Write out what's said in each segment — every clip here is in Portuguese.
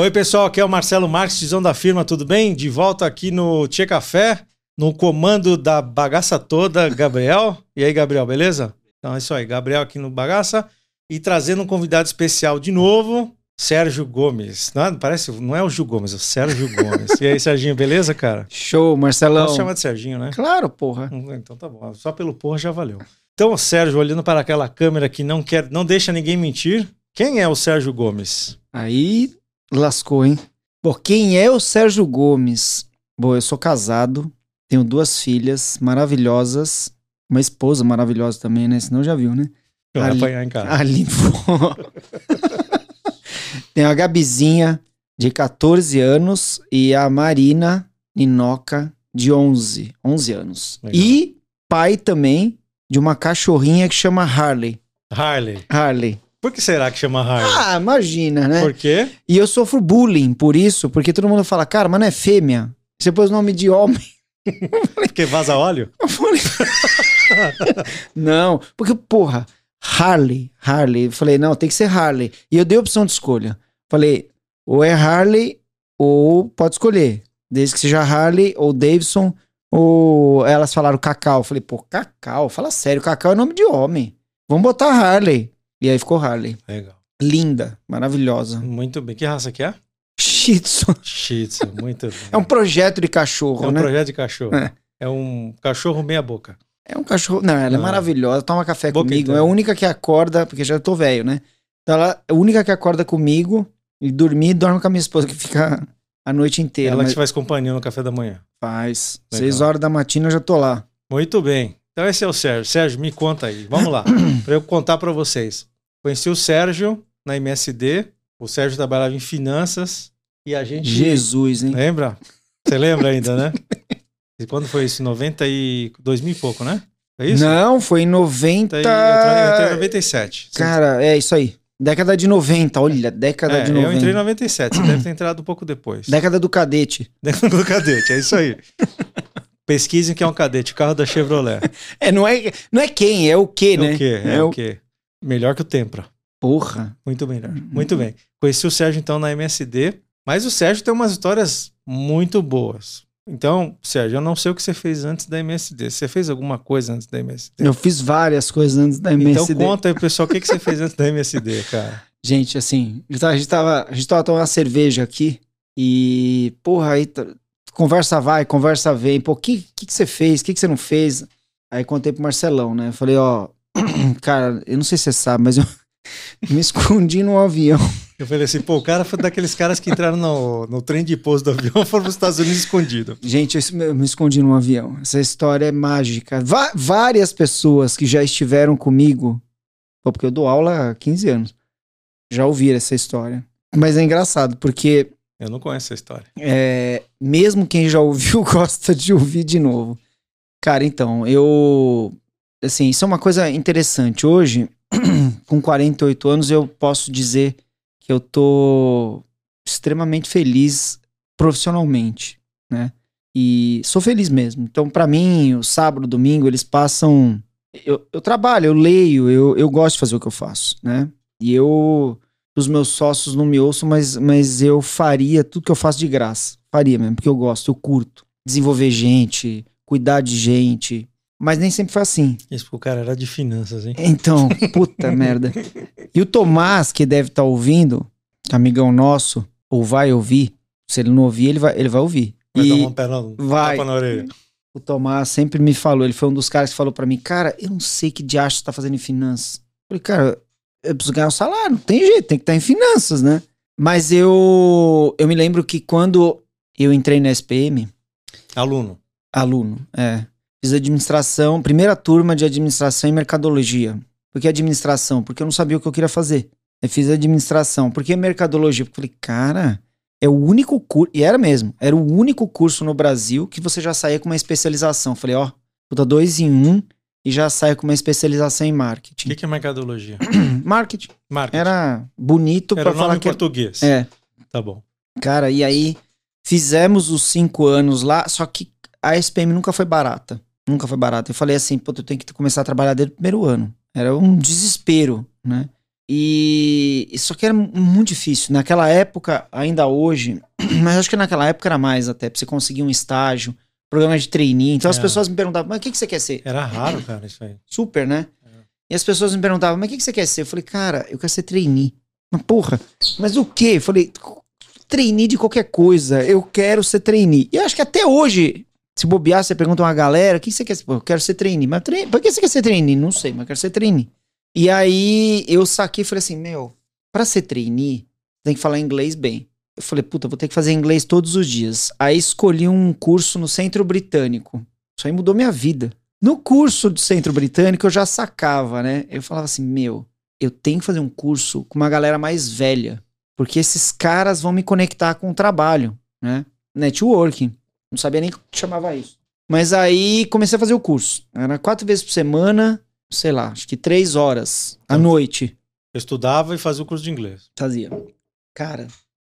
Oi, pessoal, aqui é o Marcelo Marques, tizão da firma, tudo bem? De volta aqui no Tchê Café, no comando da bagaça toda, Gabriel. E aí, Gabriel, beleza? Então é isso aí, Gabriel aqui no Bagaça e trazendo um convidado especial de novo, Sérgio Gomes. Não, parece, não é o Gil Gomes, é o Sérgio Gomes. E aí, Serginho, beleza, cara? Show, Marcelão. Posso chamar de Serginho, né? Claro, porra. Então tá bom, só pelo porra já valeu. Então, o Sérgio, olhando para aquela câmera que não quer, não deixa ninguém mentir, quem é o Sérgio Gomes? Aí lascou, hein? Bom, quem é o Sérgio Gomes? Bom, eu sou casado, tenho duas filhas maravilhosas, uma esposa maravilhosa também, né? Senão já viu, né? Vai Ali- apanhar em casa. Ali Tem a Gabizinha, de 14 anos, e a Marina Ninoca, de 11, 11 anos. Legal. E pai também de uma cachorrinha que chama Harley. Harley. Harley. Por que será que chama Harley? Ah, imagina, né? Por quê? E eu sofro bullying por isso, porque todo mundo fala, cara, mas não é fêmea. Você pôs o nome de homem. Porque vaza óleo? Eu falei, não, porque, porra, Harley, Harley. Eu falei, não, tem que ser Harley. E eu dei a opção de escolha. Falei, ou é Harley, ou pode escolher. Desde que seja Harley ou Davidson, ou elas falaram Cacau. Eu falei, pô, Cacau, fala sério, Cacau é nome de homem. Vamos botar Harley. E aí ficou Harley. Legal. Linda, maravilhosa. Muito bem. Que raça que é? Shih Tzu. Shih Tzu, muito bem. É um projeto de cachorro, É um né? projeto de cachorro. É. É. um cachorro meia boca. É um cachorro. Não, ela é Não. maravilhosa. Toma café Boca comigo. inteira. É a única que acorda, porque já tô velho, né? Então ela é a única que acorda comigo e dormir, dorme com a minha esposa, que fica a noite inteira. Ela mas te faz companhia no café da manhã. faz. Legal. Seis horas da matina eu já tô lá. Muito bem. Então esse é o Sérgio. Sérgio, me conta aí. Vamos lá. para eu contar para vocês. Conheci o Sérgio na MSD. O Sérgio trabalhava em finanças e a gente Jesus, hein? lembra? Você lembra ainda, né? E quando foi isso? 90 e 2000 e pouco, né? É isso? Não, foi em 90. Eu entrei, eu entrei em 97. Você- Cara, é isso aí. Década de 90, olha, década é, de eu 90. entrei em 97. Você deve ter entrado um pouco depois. Década do cadete. Dentro do cadete, é isso aí. Pesquisem que é um cadete, carro da Chevrolet. É, não é, não é quem, é o que, É né? o quê? É, o quê? Melhor que o Tempra. Porra. Muito melhor. Muito bem. Conheci o Sérgio então na MSD, mas o Sérgio tem umas histórias muito boas. Então, Sérgio, eu não sei o que você fez antes da MSD. Você fez alguma coisa antes da MSD? Eu fiz várias coisas antes da Então MSD. conta aí, pessoal, o que, que você fez antes da MSD, cara? Gente, assim, a gente tava, a gente tava, tomando uma cerveja aqui e, porra, aí conversa vai, conversa vem. Pô, o que, que, que você fez? O que, que você não fez? Aí contei pro Marcelão, né? Falei, ó, cara, eu não sei se você sabe, mas eu me escondi num avião. Eu falei assim, pô, o cara foi daqueles caras que entraram no, no trem de pouso do avião e foram para os Estados Unidos escondido. Gente, eu, eu me escondi num avião. Essa história é mágica. Va- várias pessoas que já estiveram comigo, pô, porque eu dou aula há 15 anos, já ouviram essa história. Mas é engraçado, porque Eu não conheço essa história. É, mesmo quem já ouviu gosta de ouvir de novo. Cara, então, eu. Assim, isso é uma coisa interessante. Hoje, com 48 anos, eu posso dizer que eu tô extremamente feliz profissionalmente, né? E sou feliz mesmo. Então, pra mim, o sábado, domingo, eles passam. Eu, eu trabalho, eu leio, eu, eu gosto de fazer o que eu faço, né? E eu os meus sócios não me ouçam, mas, mas eu faria tudo que eu faço de graça. Faria mesmo, porque eu gosto, eu curto. Desenvolver gente, cuidar de gente. Mas nem sempre foi assim. Isso porque o cara era de finanças, hein? Então, puta merda. E o Tomás, que deve estar ouvindo, amigão nosso, ou vai ouvir, se ele não ouvir, ele vai, ele vai ouvir. Vai e dar uma perna, vai. tapa na orelha. o Tomás sempre me falou, ele foi um dos caras que falou pra mim, cara, eu não sei que diacho você tá fazendo em finanças. Eu falei, cara, eu preciso ganhar um salário, não tem jeito, tem que estar em finanças, né? Mas eu, eu me lembro que quando eu entrei na SPM, Aluno. aluno, é, fiz administração, primeira turma de administração e mercadologia. Por que administração? Porque eu não sabia o que eu queria fazer. Eu fiz administração. Por que mercadologia? Porque eu falei, cara, é o único curso, e era mesmo, era o único curso no Brasil que você já saía com uma especialização. Eu falei, ó, puta, dois em um e já saia com uma especialização em O marketing. que, que é mercadologia? marketing. Marketing. Era bonito Era pra o nome falar em que português. é. Tá bom. Cara, e aí fizemos os cinco anos lá, só que a SPM nunca foi barata. Nunca foi barata. Eu falei assim, pô, eu tenho que começar a trabalhar desde o primeiro ano. Era um desespero, né? E só que era muito difícil. Naquela época, ainda hoje, mas acho que naquela época era mais até, pra você conseguir um estágio, programa de trainee. Então as É. pessoas me perguntavam, mas o que, que você quer ser? Era raro, cara, isso aí. Super, né? É. E as pessoas me perguntavam, mas o que, que você quer ser? Eu falei, cara, eu quero ser trainee. Mas porra, mas o quê? Eu falei, trainee de qualquer coisa. Eu quero ser trainee. E eu acho que até hoje, se bobear, você pergunta uma galera, o que você quer ser? Eu quero ser trainee. Mas trainee, que você quer ser trainee? Não sei, mas eu quero ser trainee. E aí eu saquei e falei assim, meu, pra ser trainee, tem que falar inglês bem. Eu falei, puta, vou ter que fazer inglês todos os dias. Aí escolhi um curso no Centro Britânico. Isso aí mudou minha vida. No curso do Centro Britânico eu já sacava, né? Eu falava assim, meu, eu tenho que fazer um curso com uma galera mais velha, porque esses caras vão me conectar com o trabalho, né? Networking. Não sabia nem que chamava isso. Mas aí comecei a fazer o curso. Era quatro vezes por semana, sei lá, acho que três horas à Então- noite. Eu estudava e fazia o curso de inglês. Fazia. Cara,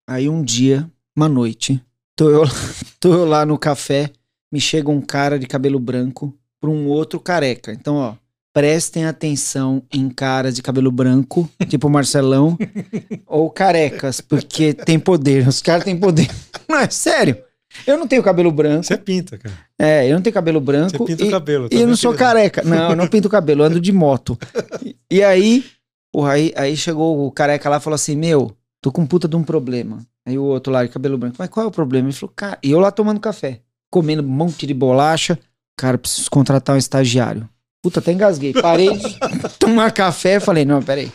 aí um dia, uma noite, tô eu, tô eu lá no café, me chega um cara de cabelo branco pra um outro careca. Então, ó, prestem atenção em caras de cabelo branco, tipo Marcelão, ou carecas, porque tem poder. Os caras têm poder. Não, é sério. Eu não tenho cabelo branco. Você pinta, cara. É, eu não tenho cabelo Você branco. pinta e, o cabelo. e eu não sou careca. Não, eu não pinto o cabelo, eu ando de moto. E, e aí, porra, aí, aí chegou o careca lá e falou assim: Meu, tô com puta de um problema. Aí o outro lá de cabelo branco, mas qual é o problema? Ele falou, cara, e eu lá tomando café, comendo um monte de bolacha. Cara, preciso contratar um estagiário. Puta, até engasguei. Parei de tomar café falei, não, peraí.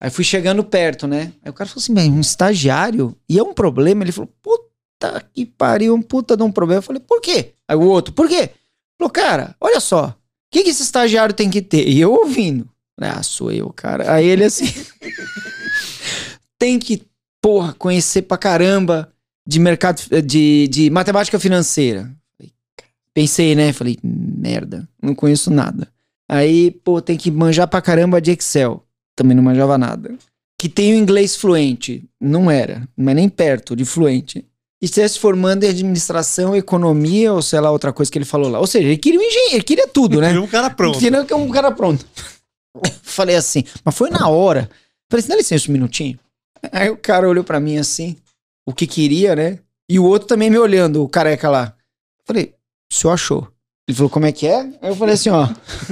Aí fui chegando perto, né? Aí o cara falou assim, mas um estagiário? E é um problema? Ele falou, puta que pariu, um puta de um problema. Eu falei, por quê? Aí o outro, por quê? Falou, cara, olha só, o que, que esse estagiário tem que ter? E eu ouvindo. Falei, Ah, sou eu, cara. Aí ele assim, tem que, porra, conhecer pra caramba de mercado, de, de matemática financeira. Pensei, né? Falei, merda, não conheço nada. Aí, pô, tem que manjar pra caramba de Excel. Também não manjava nada. Que tem o inglês fluente. Não era, mas nem perto de fluente. E você se formando em administração, economia, ou sei lá, outra coisa que ele falou lá. Ou seja, ele queria um engenheiro, ele queria tudo, né? Queria um cara pronto. Queria que um cara pronto. Falei assim, mas foi na hora. Falei assim, dá licença um minutinho. Aí o cara olhou pra mim assim, o que queria, né? E o outro também me olhando, o careca lá. Falei, o senhor achou? Ele falou, como é que é? Aí eu falei assim, ó,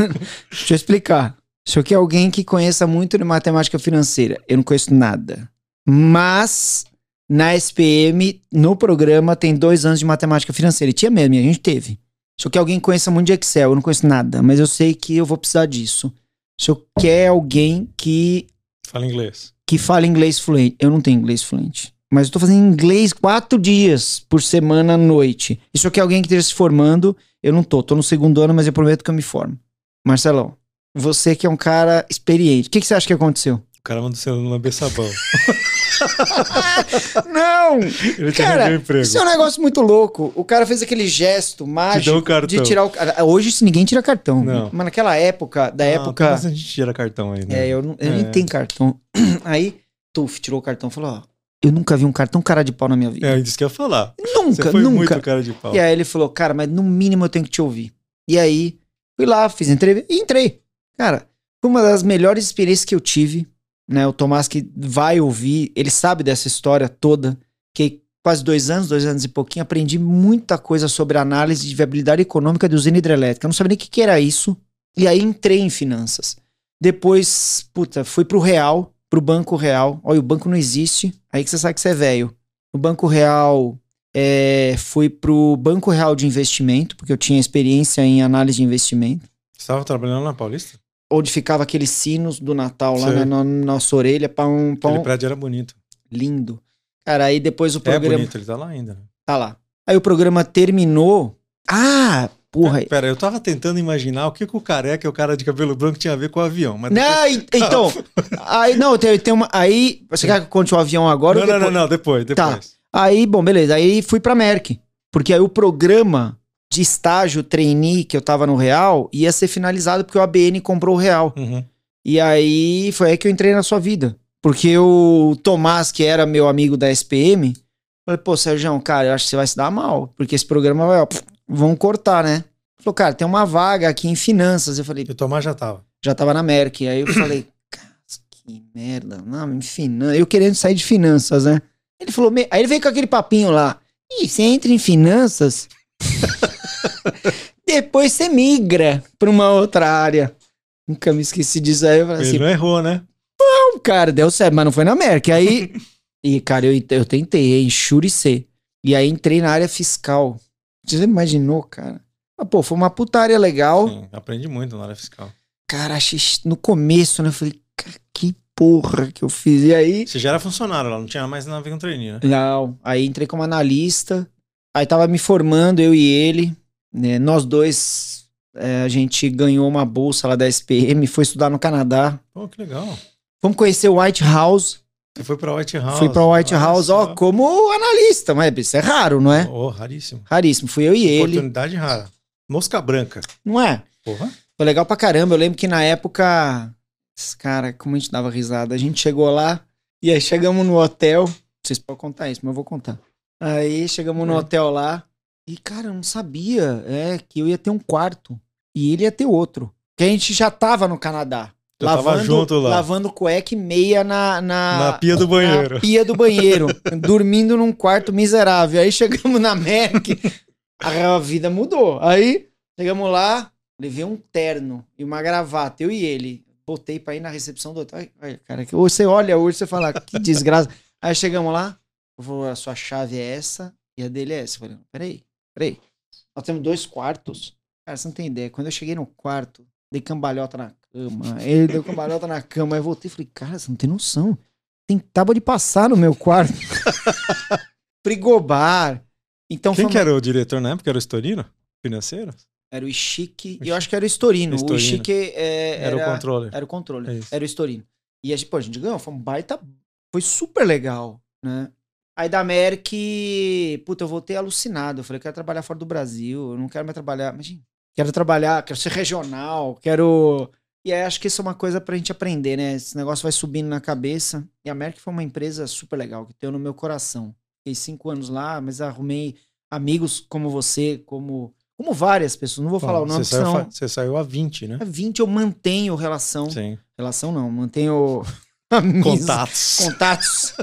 deixa eu explicar. O senhor quer alguém que conheça muito de matemática financeira. Eu não conheço nada. Mas, na SPM, no programa, tem dois anos de matemática financeira. E tinha mesmo, e a gente teve. Se eu quer alguém que conheça muito de Excel, eu não conheço nada, mas eu sei que eu vou precisar disso. Se eu quer alguém que, Fala inglês. que fale inglês fluente, eu não tenho inglês fluente. Mas eu tô fazendo inglês quatro dias por semana à noite. E se eu quer alguém que esteja se formando, eu não tô. Tô no segundo ano, mas eu prometo que eu me formo. Marcelão, você que é um cara experiente, o que, que você acha que aconteceu? O cara mandou você lamber sabão. Não! Ele te Cara, um emprego. Isso é um negócio muito louco. O cara fez aquele gesto mágico cartão. de tirar o. Hoje isso ninguém tira cartão. Não. Mas naquela época, da Ah, época. apenas a gente tira cartão aí, né? É, eu, não- eu É. nem tenho cartão. Aí, Tuf tirou o cartão e falou: Ó, eu nunca vi um cartão cara de pau na minha vida. É, isso que eu ia falar. Você nunca, foi nunca. muito cara de pau. E aí ele falou, cara, mas no mínimo eu tenho que te ouvir. E aí, fui lá, fiz entrevista e entrei. Cara, foi uma das melhores experiências que eu tive, né? O Tomás que vai ouvir, ele sabe dessa história toda. Que quase dois anos, dois anos e pouquinho, aprendi muita coisa sobre análise de viabilidade econômica de usina hidrelétrica. Eu não sabia nem o que, que era isso. E aí entrei em finanças. Depois, puta, fui pro Real, pro Banco Real. Olha, o banco não existe. Aí que você sabe que você é velho. No Banco Real, é, fui pro Banco Real de Investimento, porque eu tinha experiência em análise de investimento. Você estava trabalhando na Paulista? Onde ficava aqueles sinos do Natal lá na, na nossa orelha, pão, Aquele pão prédio era bonito. lindo. Cara, aí depois o É programa. bonito, ele tá lá ainda. né? Tá lá. Aí o programa terminou. Ah, porra. Pera, eu tava tentando imaginar o que, que o careca e o cara de cabelo branco tinha a ver com o avião. Mas Não, e- então. aí, não, tem, tem uma. Aí. Você quer que eu conte o avião agora? não, não, não, depois? não, depois, depois. Aí, bom, beleza. Aí fui pra Merck. Porque aí o programa de estágio trainee que eu tava no Real ia ser finalizado porque o ABN comprou o Real. Uhum. E aí foi aí que eu entrei na sua vida. Porque o Tomás, que era meu amigo da SPM, falei, pô, Sérgio, cara, eu acho que você vai se dar mal. Porque esse programa vai, ó, vão cortar, né? Falou, cara, tem uma vaga aqui em finanças. Eu falei, E o Tomás já tava. já tava na Merck. Aí eu falei, que merda. Não, em finan- Eu querendo sair de finanças, né? Ele falou, "Me-" aí ele veio com aquele papinho lá. Ih, você entra em finanças, depois você migra pra uma outra área. Nunca me esqueci disso aí. Ele assim, não errou, né? não, cara, deu certo, mas não foi na América. Aí, e cara, eu, eu tentei, enxurecer. E aí entrei na área fiscal. Você imaginou, cara? Mas, pô, foi uma putaria legal. Sim, aprendi muito na área fiscal. Cara, achei no começo, né? Eu falei, cara, que porra que eu fiz. E aí. Você já era funcionário lá, não tinha mais nada a ver com trainee, né? Não. Aí entrei como analista. Aí tava me formando, eu e ele. Né? Nós dois, é, a gente ganhou uma bolsa lá da SPM, foi estudar no Canadá. Pô, que legal. Fomos conhecer o White House. Você foi pra White House. Fui pra White House, ó, como analista, mas isso é raro, não é? Oh, raríssimo. Raríssimo. Fui eu e ele. Oportunidade rara. Mosca branca. Não é? Porra. Foi legal pra caramba. Eu lembro que na época. Cara, como a gente dava risada. A gente chegou lá e aí chegamos no hotel. Vocês podem contar isso, mas eu vou contar. Aí chegamos no É. hotel lá. E, cara, eu não sabia é, que eu ia ter um quarto. E ele ia ter outro. Que a gente já tava no Canadá. Eu tava junto lá. Lavando cueca e meia na, na, Na pia do banheiro. na pia do banheiro. dormindo num quarto miserável. Aí chegamos na Merck. a vida mudou. Aí chegamos lá, levei um terno e uma gravata, eu e ele. Botei pra ir na recepção do hotel. Ai, cara, que- você olha hoje você fala, que desgraça. Aí chegamos lá, eu vou, a sua chave é essa e a dele é essa. Eu falei, peraí, peraí. Nós temos dois quartos. Cara, você não tem ideia. Quando eu cheguei no quarto, dei cambalhota na cama. Ele deu cambalhota na cama. Aí eu voltei e falei, cara, você não tem noção. Tem tábua de passar no meu quarto. Frigobar. Então Quem foi que era o diretor na época? Era o Estorino? Financeiro? Era o Ichique. E eu acho que era o Estorino. O Estorino. Ichique é, Era, o controller. Era o controle. É. Era o Estorino. E a gente, pô, a gente ganhou. Foi um baita. Foi super legal, né? Aí da Merck, puta, eu voltei alucinado. Eu falei, eu quero trabalhar fora do Brasil. Eu não quero mais trabalhar. Imagina. Quero trabalhar, quero ser regional, quero. E aí acho que isso é uma coisa pra gente aprender, né? Esse negócio vai subindo na cabeça. E a Merck foi uma empresa super legal, que tenho no meu coração. Fiquei cinco anos lá, mas arrumei amigos como você, como, como várias pessoas. Não vou falar Bom, o nome, você, saiu, senão. fa- você saiu a 20, né? É 20 eu mantenho relação. Sim. Relação não, mantenho Contatos. contatos.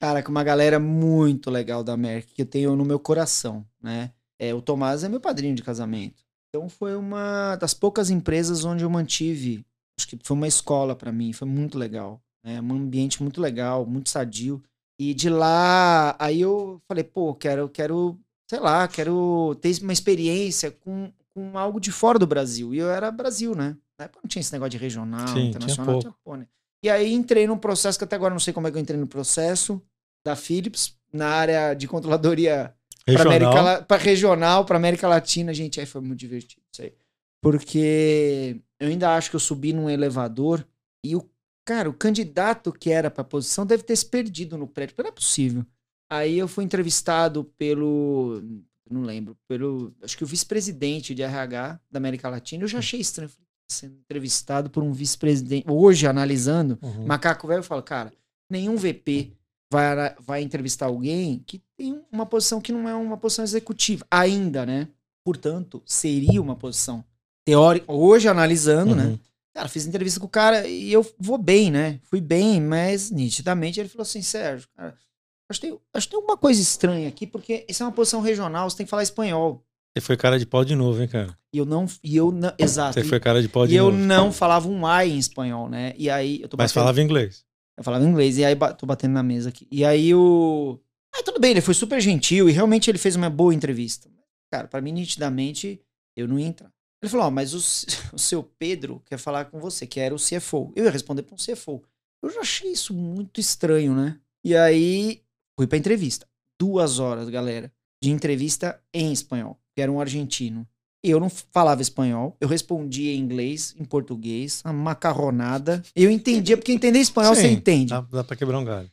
Cara, com uma galera muito legal da Merck que eu tenho no meu coração, né? É, o Tomás é meu padrinho de casamento. Então foi uma das poucas empresas onde eu mantive, acho que foi uma escola pra mim, foi muito legal, né? Um ambiente muito legal, muito sadio. E de lá, aí eu falei, pô, quero, quero, sei lá, quero ter uma experiência com, com algo de fora do Brasil. E eu era Brasil, né? Na época não tinha esse negócio de regional, Sim, tinha internacional, pouco. tinha pô, né? E aí entrei num processo que até agora não sei como é que eu entrei no processo da Philips, na área de controladoria para Regional. Para América Latina, gente, aí foi muito divertido isso aí. Porque eu ainda acho que eu subi num elevador e o cara, o candidato que era para posição deve ter se perdido no prédio, não é possível. Aí eu fui entrevistado pelo não lembro, pelo acho que o vice-presidente de RH da América Latina. Eu já achei estranho falei, sendo entrevistado por um vice-presidente. Hoje analisando, Uhum. Macaco velho fala, cara, nenhum VP vai, vai entrevistar alguém que tem uma posição que não é uma posição executiva ainda, né? Portanto, seria uma posição teórica. Hoje, analisando, né? Uhum. Cara, fiz entrevista com o cara e eu vou bem, né? Fui bem, mas nitidamente ele falou assim, Sérgio, cara, acho que, tem, acho que tem alguma coisa estranha aqui, porque isso é uma posição regional, você tem que falar espanhol. Você foi cara de pau de novo, hein, cara? E eu não. E eu não exato. Você foi cara de pau e de eu novo. não falava um ai em espanhol, né? E aí eu tô Mas batendo- falava inglês. eu falava inglês, e aí tô batendo na mesa aqui. E aí o. Ah, tudo bem, ele foi super gentil e realmente ele fez uma boa entrevista. Cara, pra mim, nitidamente, eu não ia entrar. Ele falou: Ó, mas o, o seu Pedro quer falar com você, que era o CFO. Eu ia responder pra um CFO. Eu já achei isso muito estranho, né? E aí fui pra entrevista. Duas horas, galera, de entrevista em espanhol, que era um argentino. Eu não falava espanhol, eu respondia em inglês, em português, uma macarronada. Eu entendia, porque entender espanhol você Sim, entende. Dá, dá pra quebrar um galho.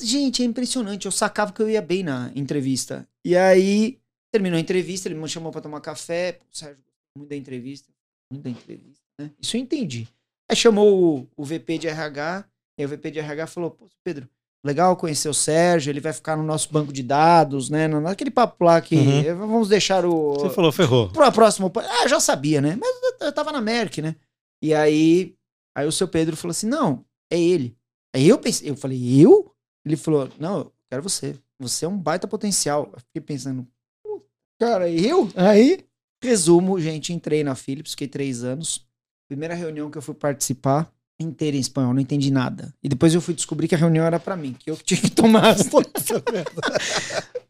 Gente, é impressionante. Eu sacava que eu ia bem na entrevista. E aí, terminou a entrevista, ele me chamou pra tomar café. Pô, Sérgio, muito da entrevista. Muito da entrevista, né? Isso eu entendi. Aí chamou o, o VP de RH, e aí o VP de RH falou, pô, Pedro, legal conhecer o Sérgio, ele vai ficar no nosso banco de dados, né? Naquele papo lá que Uhum. vamos deixar o... Você falou, ferrou. Pro próximo. Ah, já sabia, né? Mas eu, tava na Merck, né? E aí, aí o seu Pedro falou assim: não, é ele. Aí eu pensei, eu falei, eu? Ele falou, não, eu quero você. Você é um baita potencial. Eu fiquei pensando, "Pô, cara, eu? Aí, resumo, gente, entrei na Philips, fiquei três anos. Primeira reunião que eu fui participar, inteira em espanhol, não entendi nada. E depois eu fui descobrir que a reunião era pra mim, que eu tinha que tomar as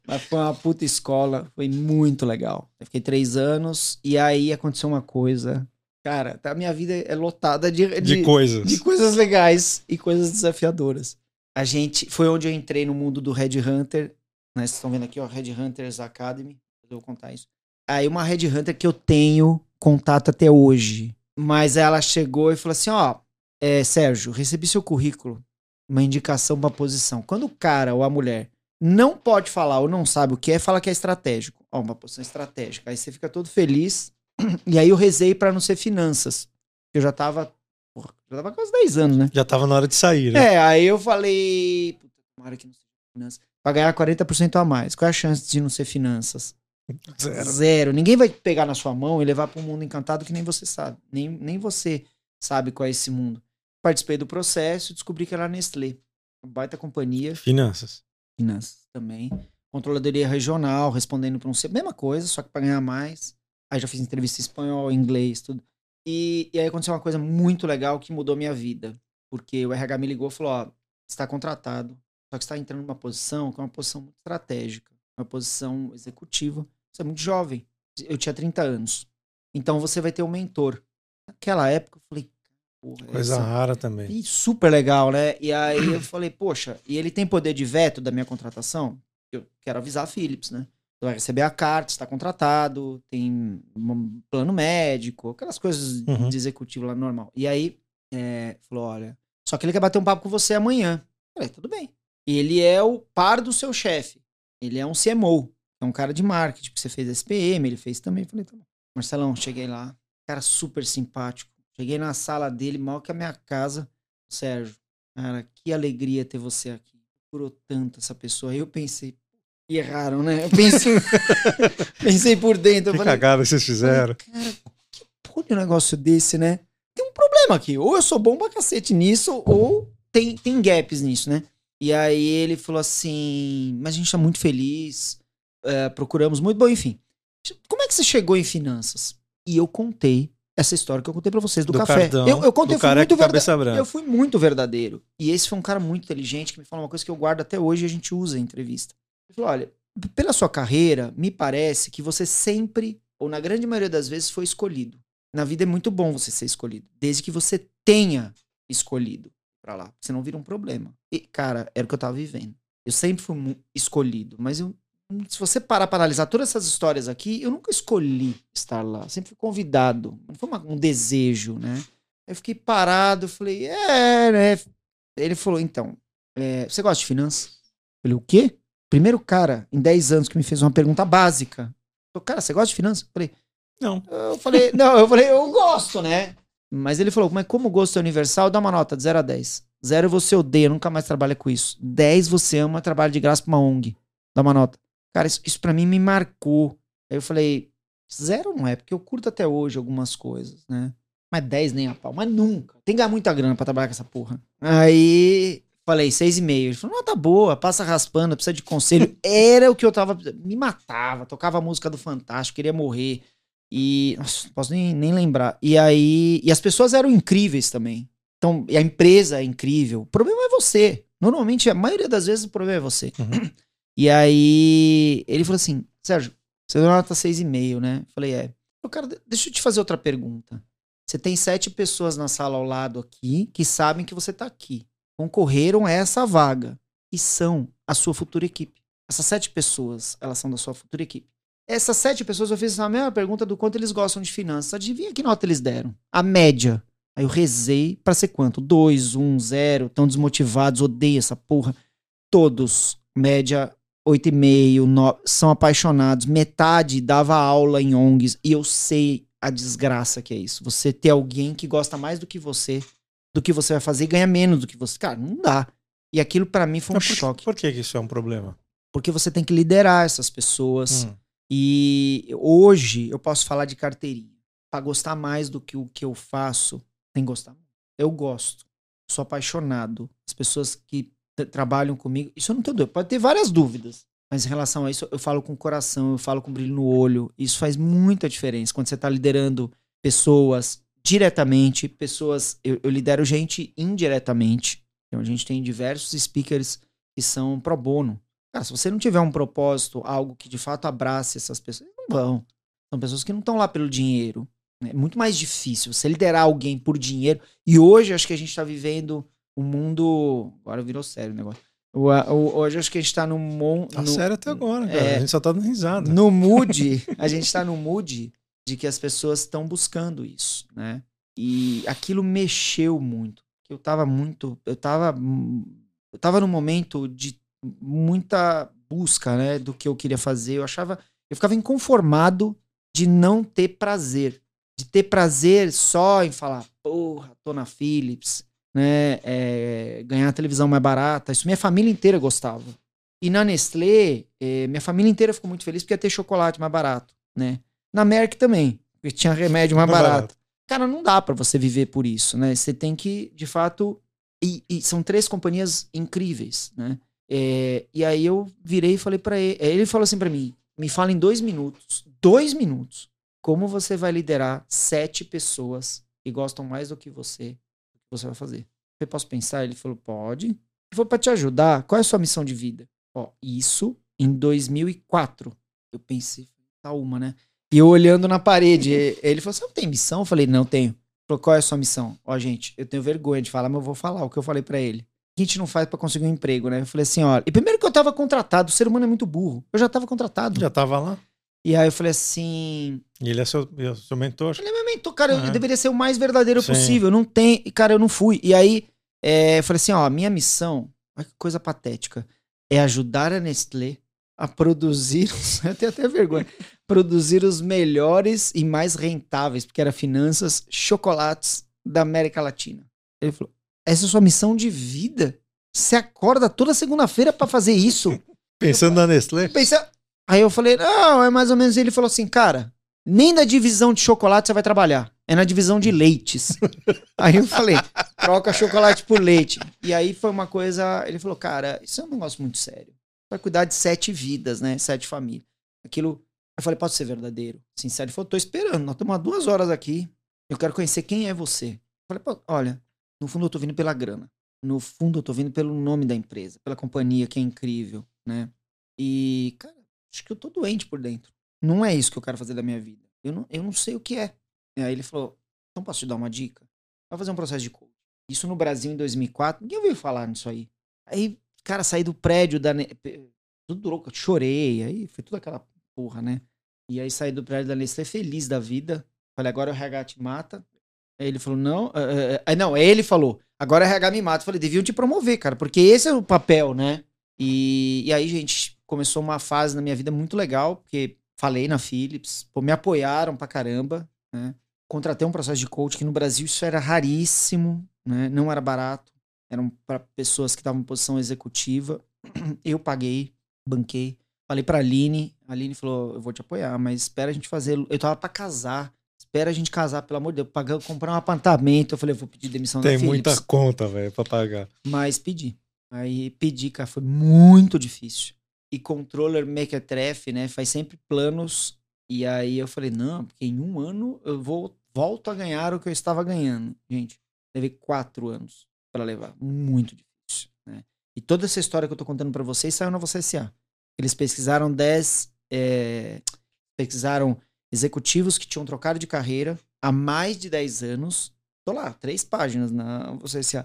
Mas foi uma puta escola, foi muito legal. Eu fiquei três anos e aí aconteceu uma coisa. Cara, a minha vida é lotada de, De, coisas. de coisas legais e coisas desafiadoras. A gente foi onde eu entrei no mundo do Red Hunter. Né? Vocês estão vendo aqui, ó, Red Hunters Academy. Eu vou contar isso. Aí uma Red Hunter que eu tenho contato até hoje. Mas ela chegou e falou assim: ó, é, Sérgio, recebi seu currículo, uma indicação pra posição. Quando o cara ou a mulher não pode falar ou não sabe o que é, fala que é estratégico. Ó, uma posição estratégica. Aí você fica todo feliz. E aí eu rezei pra não ser finanças. Eu já tava. Porra, já tava quase 10 anos, né? Já tava na hora de sair, né? É, aí eu falei. Puta, tomara que não seja finanças. Pra ganhar 40% a mais. Qual é a chance de não ser finanças? Zero. Zero. Ninguém vai pegar na sua mão e levar para um mundo encantado que nem você sabe. Nem, nem você sabe qual é esse mundo. Participei do processo e descobri que era a Nestlé. Uma baita companhia. Finanças. Finanças também. Controladoria regional, respondendo para um... C- Mesma coisa, só que para ganhar mais. Aí já fiz entrevista em espanhol, inglês, tudo. E, e aí aconteceu uma coisa muito legal que mudou minha vida. Porque o RH me ligou e falou, ó, está contratado, só que você está entrando numa posição que é uma posição muito estratégica. Uma posição executiva. Você é muito jovem. Eu tinha 30 anos. Então você vai ter um mentor. Naquela época eu falei, porra, Coisa essa- rara também. e super legal, né? E aí eu falei, poxa, e ele tem poder de veto da minha contratação? Eu quero avisar a Philips, né? Você vai receber a carta, está contratado, tem um plano médico, aquelas coisas Uhum. de executivo lá normal. E aí, é, falou, olha, só que ele quer bater um papo com você amanhã. Eu falei, tudo bem. E ele é o par do seu chefe. Ele é um CMO, é um cara de marketing, que você fez SPM, ele fez também. Eu falei, tá bom. Marcelão, cheguei lá, cara super simpático. Cheguei na sala dele, mal que a minha casa. Sérgio, cara, que alegria ter você aqui. Curou tanto essa pessoa. Aí eu pensei, que erraram, né? Eu pensei, pensei por dentro. Que falei, cagada que vocês fizeram. cara, que porra de um negócio desse, né? Tem um problema aqui. Ou eu sou bom pra cacete nisso, ou tem, tem gaps nisso, né? E aí ele falou assim, mas a gente tá muito feliz, é, procuramos muito, bom, enfim. Como é que você chegou em finanças? E eu contei essa história que eu contei pra vocês do, Do café. cartão, eu, eu contei, eu fui muito cabeça verda- branca. Eu fui muito verdadeiro. E esse foi um cara muito inteligente que me falou uma coisa que eu guardo até hoje e a gente usa em entrevista. Ele falou: olha, pela sua carreira, me parece que você sempre, ou na grande maioria das vezes, foi escolhido. Na vida é muito bom você ser escolhido, desde que você tenha escolhido pra lá. Senão vira um problema. E, cara, era o que eu tava vivendo. Eu sempre fui escolhido, mas eu. Se você parar pra analisar todas essas histórias aqui, eu nunca escolhi estar lá. Sempre fui convidado. Não foi uma- um desejo, né? Eu fiquei parado, eu falei, é, né? Ele falou, então, é, você gosta de finanças? Eu falei, o quê? Primeiro cara em 10 anos que me fez uma pergunta básica. Falou, cara, você gosta de finanças? Eu falei, Não. eu falei, não, eu falei, eu gosto, né? Mas ele falou, mas como o gosto é universal, dá uma nota de 0 a 10. 0 você odeia, nunca mais trabalha com isso. 10 você ama, trabalha de graça pra uma ONG. Dá uma nota. Cara, isso, isso pra mim me marcou. Aí eu falei, zero não é, porque eu curto até hoje algumas coisas, né? Mas 10 nem a pau, mas nunca. Tem que ganhar muita grana pra trabalhar com essa porra. Aí falei, 6,5. Ele falou, não, tá boa, passa raspando, precisa de conselho. Era o que eu tava. Me matava, tocava a música do Fantástico, queria morrer. E. Nossa, não posso nem, nem lembrar. E aí. E as pessoas eram incríveis também. Então, e a empresa é incrível. O problema é você. Normalmente, a maioria das vezes, o problema é você. Uhum. E aí, ele falou assim: Sérgio, você deu nota 6,5, né? Eu falei, é. Eu, cara, de- deixa eu te fazer outra pergunta. Você tem sete pessoas na sala ao lado aqui que sabem que você tá aqui. Concorreram a essa vaga. E são a sua futura equipe. Essas sete pessoas, elas são da sua futura equipe. Essas sete pessoas, eu fiz a mesma pergunta do quanto eles gostam de finanças. Adivinha que nota eles deram? A média. Aí eu rezei pra ser quanto? Dois, um, zero, tão desmotivados, odeio essa porra. Todos, média 8,5, 9, são apaixonados. Metade dava aula em ONGs e eu sei a desgraça que é isso. Você ter alguém que gosta mais do que você, do que você vai fazer e ganha menos do que você. Cara, não dá. E aquilo pra mim foi um por, choque. por que que isso é um problema? Porque você tem que liderar essas pessoas. Hum. E hoje eu posso falar de carteirinha. Pra gostar mais do que o que eu faço, tem que gostar. Eu gosto. sou apaixonado. As pessoas que trabalham comigo, isso eu não tenho dúvida. Pode ter várias dúvidas, mas em relação a isso, eu falo com o coração, eu falo com brilho no olho. Isso faz muita diferença quando você está liderando pessoas diretamente, pessoas. Eu, eu lidero gente indiretamente. Então a gente tem diversos speakers que são pro bono. Cara, se você não tiver um propósito, algo que de fato abrace essas pessoas, não vão. São pessoas que não estão lá pelo dinheiro. É muito mais difícil você liderar alguém por dinheiro. E hoje acho que a gente está vivendo um mundo. Agora virou sério o negócio. Hoje acho que a gente está no mundo. Tá sério até agora, cara. É, a gente só tá dando risada. No mood, a gente está no mood de que as pessoas estão buscando isso, né? E aquilo mexeu muito. Eu tava muito. Eu tava. Eu tava num momento de muita busca, né? Do que eu queria fazer. Eu achava. Eu ficava inconformado de não ter prazer. De ter prazer só em falar, porra, tô na Philips, né? É, ganhar a televisão mais barata. Isso minha família inteira gostava. E na Nestlé, é, minha família inteira ficou muito feliz porque ia ter chocolate mais barato, né? Na Merck também, porque tinha remédio mais barato. barato. Cara, não dá para você viver por isso, né? Você tem que, de fato. E, e são três companhias incríveis, né? É, e aí eu virei e falei para ele. Ele falou assim para mim: me fala em dois minutos, dois minutos, como você vai liderar sete pessoas que gostam mais do que você, você vai fazer. Eu posso pensar? Ele falou: pode. Ele falou: para te ajudar, qual é a sua missão de vida? Ó, isso em 2004. Eu pensei, tá uma, né? E eu olhando na parede, ele falou: Você não tem missão? Eu falei: Não tenho. Ele falou: Qual é a sua missão? Ó, gente, eu tenho vergonha de falar, mas eu vou falar o que eu falei para ele. O que a gente não faz para conseguir um emprego, né? Eu falei assim: Olha, e primeiro que eu tava contratado, o ser humano é muito burro. Eu já tava contratado. Já tava lá? E aí eu falei assim. E ele é seu, é seu mentor? Ele é meu mentor, cara. Eu deveria ser o mais verdadeiro Sim. possível. Não tem. Cara, eu não fui. E aí é, eu falei assim: ó, minha missão, olha que coisa patética, é ajudar a Nestlé a produzir. eu tenho até vergonha produzir os melhores e mais rentáveis, porque era finanças, chocolates da América Latina. Ele falou: essa é a sua missão de vida? Você acorda toda segunda-feira para fazer isso? Pensando na Nestlé? Pensa... Aí eu falei: não, é mais ou menos. Ele falou assim: cara, nem na divisão de chocolate você vai trabalhar. É na divisão de leites. aí eu falei, troca chocolate por leite. E aí foi uma coisa. Ele falou, cara, isso é um negócio muito sério. Vai cuidar de sete vidas, né? Sete famílias. Aquilo eu falei, pode ser verdadeiro, sincero. Ele falou, tô esperando, nós estamos há duas horas aqui. Eu quero conhecer quem é você. Eu falei, olha, no fundo eu tô vindo pela grana. No fundo eu tô vindo pelo nome da empresa, pela companhia que é incrível, né? E, cara, acho que eu tô doente por dentro. Não é isso que eu quero fazer da minha vida. Eu não, eu não sei o que é. E aí ele falou, então posso te dar uma dica? Vai fazer um processo de coach. Isso no Brasil em 2004, ninguém ouviu falar nisso aí. Aí, cara, saí do prédio da... Tudo louco, eu chorei, aí foi tudo aquela porra, né? E aí saí do prédio da Nestlé feliz da vida. Falei, agora o RH te mata. Aí ele falou, não. Uh, uh, não, ele falou, agora o RH me mata. falei, deviam te promover, cara, porque esse é o papel, né? E, e aí, gente, começou uma fase na minha vida muito legal, porque falei na Philips, pô, me apoiaram pra caramba, né? Contratei um processo de coach que no Brasil isso era raríssimo, né? Não era barato. Eram para pessoas que estavam em posição executiva. Eu paguei, banquei. Falei pra Aline, a Aline falou: Eu vou te apoiar, mas espera a gente fazer. Eu tava pra casar. Espera a gente casar, pelo amor de Deus. Pagar, comprar um apartamento. Eu falei: Eu vou pedir demissão Tem da muita conta, velho, pra pagar. Mas pedi. Aí pedi, cara, foi muito difícil. E controller Mequetrefe, né, faz sempre planos. E aí eu falei: Não, porque em um ano eu vou volto a ganhar o que eu estava ganhando. Gente, levei quatro anos para levar. Muito difícil, né? E toda essa história que eu tô contando para vocês saiu na Você SA. Eles pesquisaram 10. É, pesquisaram executivos que tinham trocado de carreira há mais de 10 anos. Tô lá, três páginas na você se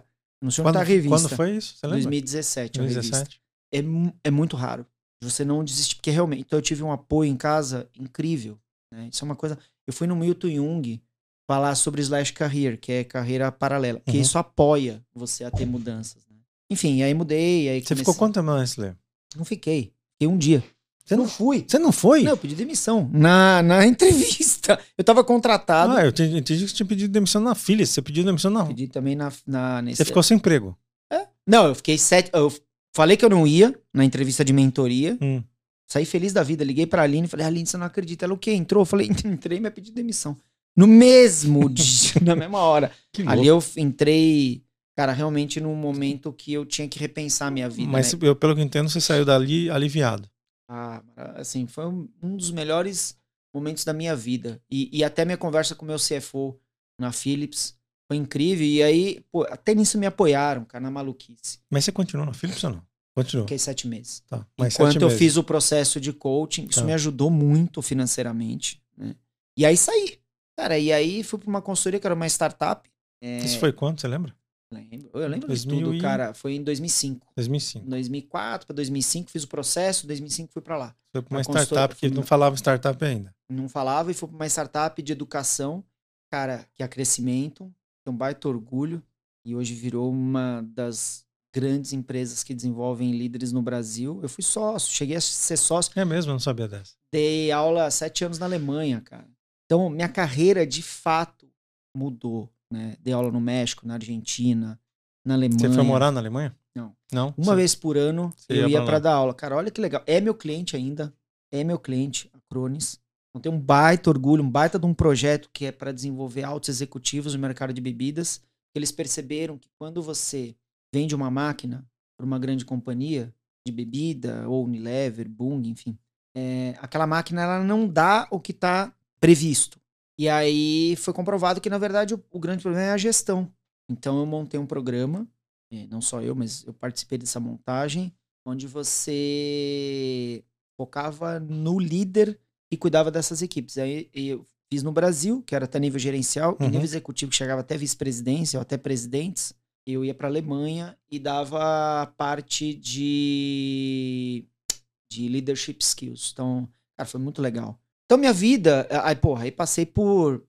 no senhor quando, tá revista. Quando foi isso? Você lembra? 2017, 2017. É, é muito raro. Você não desistir, porque realmente. Então eu tive um apoio em casa incrível. Né? Isso é uma coisa. Eu fui no Milton Jung falar sobre slash career, que é carreira paralela. Que uhum. isso apoia você a ter mudanças. Né? Enfim, aí mudei. Aí você comecei... ficou quanto tempo na Nestlé? Não fiquei. Fiquei um dia. Você não fui? Você não foi? Não, eu pedi demissão. Na, na entrevista. Eu tava contratado. Ah, eu entendi que você tinha pedido demissão na filha. Você pediu demissão na. Pedi também na. na nesse... Você ficou sem emprego? É? Não, eu fiquei sete. Eu falei que eu não ia na entrevista de mentoria. Hum. Saí feliz da vida. Liguei pra Aline e falei: Aline, você não acredita. Ela o quê? Entrou? Eu falei: entrei, mas pedi demissão. No mesmo dia, na mesma hora. Que Ali louco. eu entrei cara, realmente num momento que eu tinha que repensar a minha vida. Mas né? eu, pelo que entendo, você saiu dali aliviado. Ah, assim, foi um, um dos melhores momentos da minha vida. E, e até minha conversa com o meu CFO na Philips foi incrível. E aí, pô, até nisso me apoiaram, cara, na maluquice. Mas você continuou na Philips ou não? Continuou. Fiquei sete meses. Tá. Mas Enquanto eu meses. fiz o processo de coaching, isso Tá. me ajudou muito financeiramente. Né? E aí saí. Cara, e aí fui pra uma consultoria que era uma startup. É, Isso foi quando, você lembra? lembro, eu lembro 2000 de tudo, cara. Foi em 2005. 2005. Em 2004 para 2005 fiz o processo, 2005 fui pra lá. Foi pra uma startup que não falava startup ainda. Não falava e fui pra uma startup de educação, cara, que é crescimento, tem um baita orgulho e hoje virou uma das grandes empresas que desenvolvem líderes no Brasil. Eu fui sócio, cheguei a ser sócio É mesmo, eu não sabia dessa. dei aula há sete anos na Alemanha, cara. Então, minha carreira de fato mudou, né? Dei aula no México, na Argentina, na Alemanha. Você foi morar na Alemanha? Não. Não? Uma vez por ano Você eu ia lá. dar aula. Cara, olha que legal. É meu cliente ainda. É meu cliente, a Cronis. Então tem um baita orgulho, um baita de um projeto que é para desenvolver altos executivos no mercado de bebidas. Eles perceberam que quando você vende uma máquina para uma grande companhia de bebida, ou Unilever, Bung, enfim, é, aquela máquina ela não dá o que está previsto. E aí foi comprovado que, na verdade, o, o grande problema é a gestão. Então eu montei um programa, eh, não só eu, mas eu participei dessa montagem, onde você focava no líder que cuidava dessas equipes. Aí eu fiz no Brasil, que era até nível gerencial, e Uhum. nível executivo, que chegava até vice-presidência ou até presidentes. Eu ia para Alemanha e dava parte de, de leadership skills. Então, cara, foi muito legal. Então, minha vida, aí, porra, aí passei por.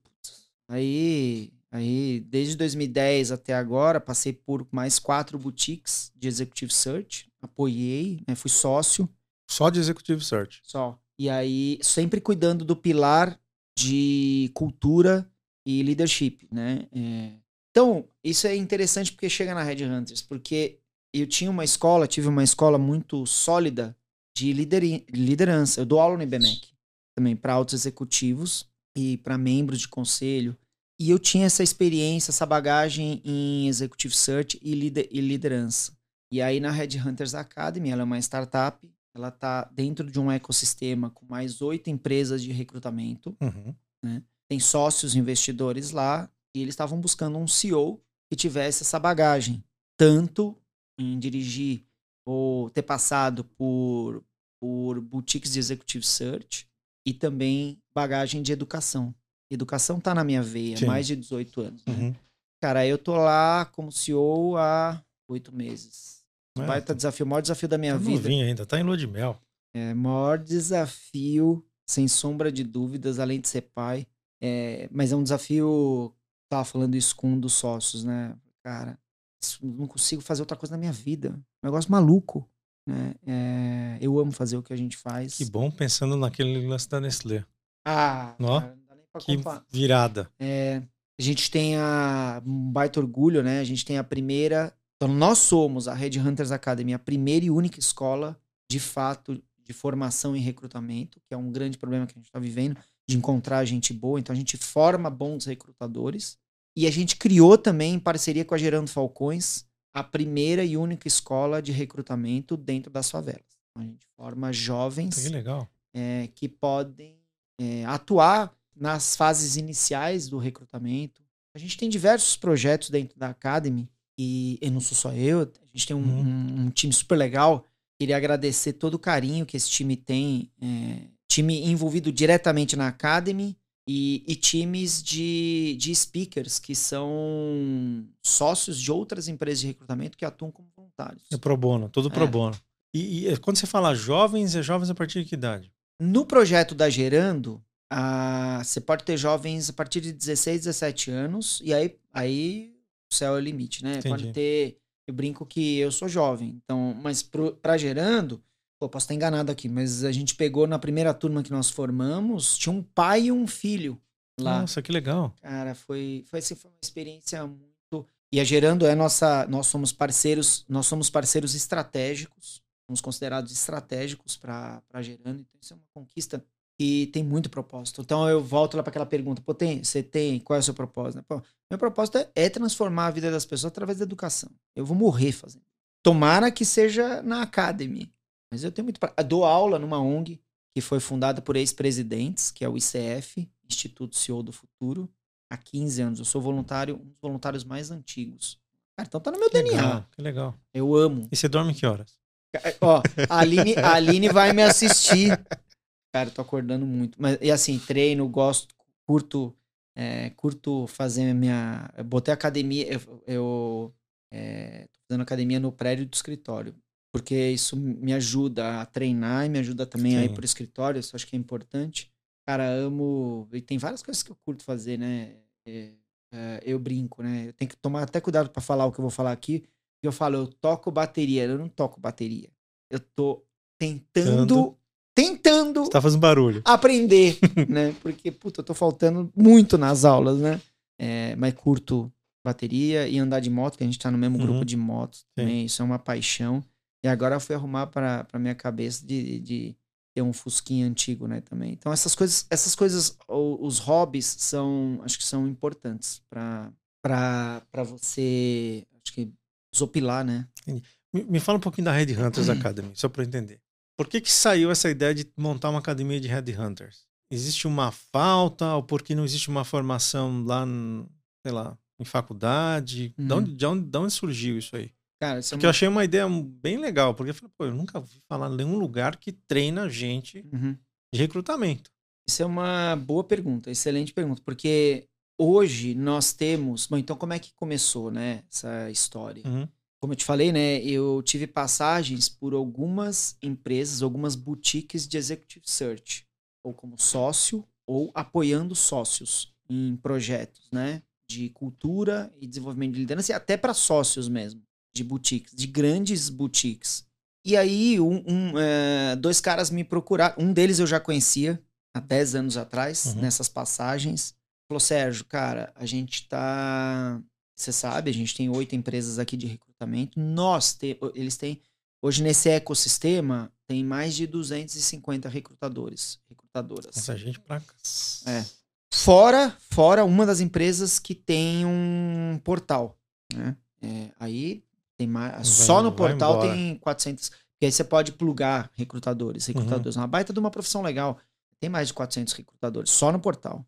Aí, aí, desde 2010 até agora, passei por mais quatro boutiques de executive search. Apoiei, né, fui sócio Só de Executive Search. só. E aí, sempre cuidando do pilar de cultura e leadership, né? É, Então, isso é interessante porque chega na Red Hunters, porque eu tinha uma escola, tive uma escola muito sólida de liderança. Eu dou aula no IBMEC também para altos executivos e para membros de conselho. E eu tinha essa experiência, essa bagagem em executive search e liderança. E aí na Red Hunters Academy, ela é uma startup, ela está dentro de um ecossistema com mais oito empresas de recrutamento Uhum. tem sócios investidores lá e eles estavam buscando um CEO que tivesse essa bagagem, tanto em dirigir ou ter passado por, por boutiques de executive search e também bagagem de educação. Educação tá na minha veia, Sim. mais de 18 anos. né? Uhum. Cara, eu tô lá como CEO há oito meses. É, Baita desafio, o maior desafio da minha tá vida. novinho ainda, tá em lua de mel. É, maior desafio, sem sombra de dúvidas, além de ser pai. É, mas é um desafio. Tava falando isso com um dos sócios, né? Cara, não consigo fazer outra coisa na minha vida. Um negócio maluco. Né? É, eu amo fazer o que a gente faz. Que bom pensando naquele lance da Nestlé. Ah, Ó, cara, não dá nem pra Que virada. É, a gente tem a, um baita orgulho, né? A gente tem a primeira. Então, nós somos a Red Hunters Academy, a primeira e única escola, de fato, de formação e recrutamento, que é um grande problema que a gente está vivendo, de encontrar gente boa. Então, a gente forma bons recrutadores. E a gente criou também, em parceria com a Gerando Falcões, a primeira e única escola de recrutamento dentro das favelas. Então, a gente forma jovens Que legal. é, que podem é, atuar nas fases iniciais do recrutamento. A gente tem diversos projetos dentro da Academy e, e não sou só eu, a gente tem um, Uhum. um- um time super legal. Queria agradecer todo o carinho que esse time tem, é, time envolvido diretamente na Academy e, e times de, de speakers que são sócios de outras empresas de recrutamento que atuam como voluntários. É pro bono, tudo pro É. bono. E, e quando você fala jovens, é jovens a partir de que idade? No projeto da Gerando, ah, você pode ter jovens a partir de 16, 17 anos, e aí, aí o céu é o limite, né? Entendi. Pode ter. Eu brinco que eu sou jovem, então, mas pro, pra Gerando, pô, posso estar enganado aqui, mas a gente pegou na primeira turma que nós formamos, tinha um pai e um filho lá. Nossa, que legal. Cara, foi, foi, assim, foi uma experiência muito. E a Gerando é nossa. Nós somos parceiros, nós somos parceiros estratégicos, somos considerados estratégicos para Gerando, então isso é uma conquista e tem muito propósito. Então eu volto lá para aquela pergunta: pô, tem, você tem, qual é o seu propósito? Pô, meu propósito é, é, transformar a vida das pessoas através da educação. Eu vou morrer fazendo. Tomara que seja na Academy. Mas eu tenho muito. Pra... Dou aula numa ONG que foi fundada por ex-presidentes, que é o ICF, Instituto CEO do Futuro, há 15 anos. Eu sou voluntário, um dos voluntários mais antigos. Cara, então tá no meu que DNA. Legal, que legal. Eu amo. E você dorme que horas? Ó, a Aline, a Aline vai me assistir. Cara, tô acordando muito. Mas, e assim, treino, gosto, curto, é, curto fazer minha. Eu botei academia, eu, eu é, tô fazendo academia no prédio do escritório porque isso me ajuda a treinar e me ajuda também Sim. a ir pro escritório, isso acho que é importante. Cara, amo. E tem várias coisas que eu curto fazer, né? É, é, eu brinco, né? Eu tenho que tomar até cuidado para falar o que eu vou falar aqui. Eu falo, eu toco bateria, eu não toco bateria. Eu tô tentando. Tando. Tentando. Você tá fazendo barulho. Aprender, né? Porque, puta, eu tô faltando muito nas aulas, né? É, mas curto bateria e andar de moto, que a gente tá no mesmo uhum. grupo de motos também. Isso é uma paixão. E agora eu fui arrumar para minha cabeça de, de ter um fusquinha antigo, né, também. Então essas coisas, essas coisas, os hobbies são, acho que são importantes para para você, acho que desopilar, né? Me, me fala um pouquinho da Red Hunters Academy, só para entender. Por que que saiu essa ideia de montar uma academia de Red Hunters? Existe uma falta ou porque não existe uma formação lá, sei lá, em faculdade? Uhum. De, onde, de, onde, de onde surgiu isso aí? Cara, isso é eu achei uma ideia bem legal, porque eu falei, pô, eu nunca ouvi falar em nenhum lugar que treina gente uhum. de recrutamento. Isso é uma boa pergunta, excelente pergunta, porque hoje nós temos. Bom, então como é que começou, né, essa história? Uhum. Como eu te falei, né, eu tive passagens por algumas empresas, algumas boutiques de executive search, ou como sócio, ou apoiando sócios em projetos, né, de cultura e desenvolvimento de liderança, e até para sócios mesmo de boutiques, de grandes boutiques. E aí, um, um, é, dois caras me procuraram. Um deles eu já conhecia há 10 anos atrás, uhum. nessas passagens. Falou, Sérgio, cara, a gente tá. Você sabe, a gente tem oito empresas aqui de recrutamento. Nós te, eles têm. Hoje, nesse ecossistema, tem mais de 250 recrutadores, recrutadoras. Essa gente pra É. Fora, fora uma das empresas que tem um portal. Né? É, aí tem mais, só no portal tem 400. E aí você pode plugar recrutadores. Recrutadores. Uhum. Uma baita de uma profissão legal. Tem mais de 400 recrutadores só no portal.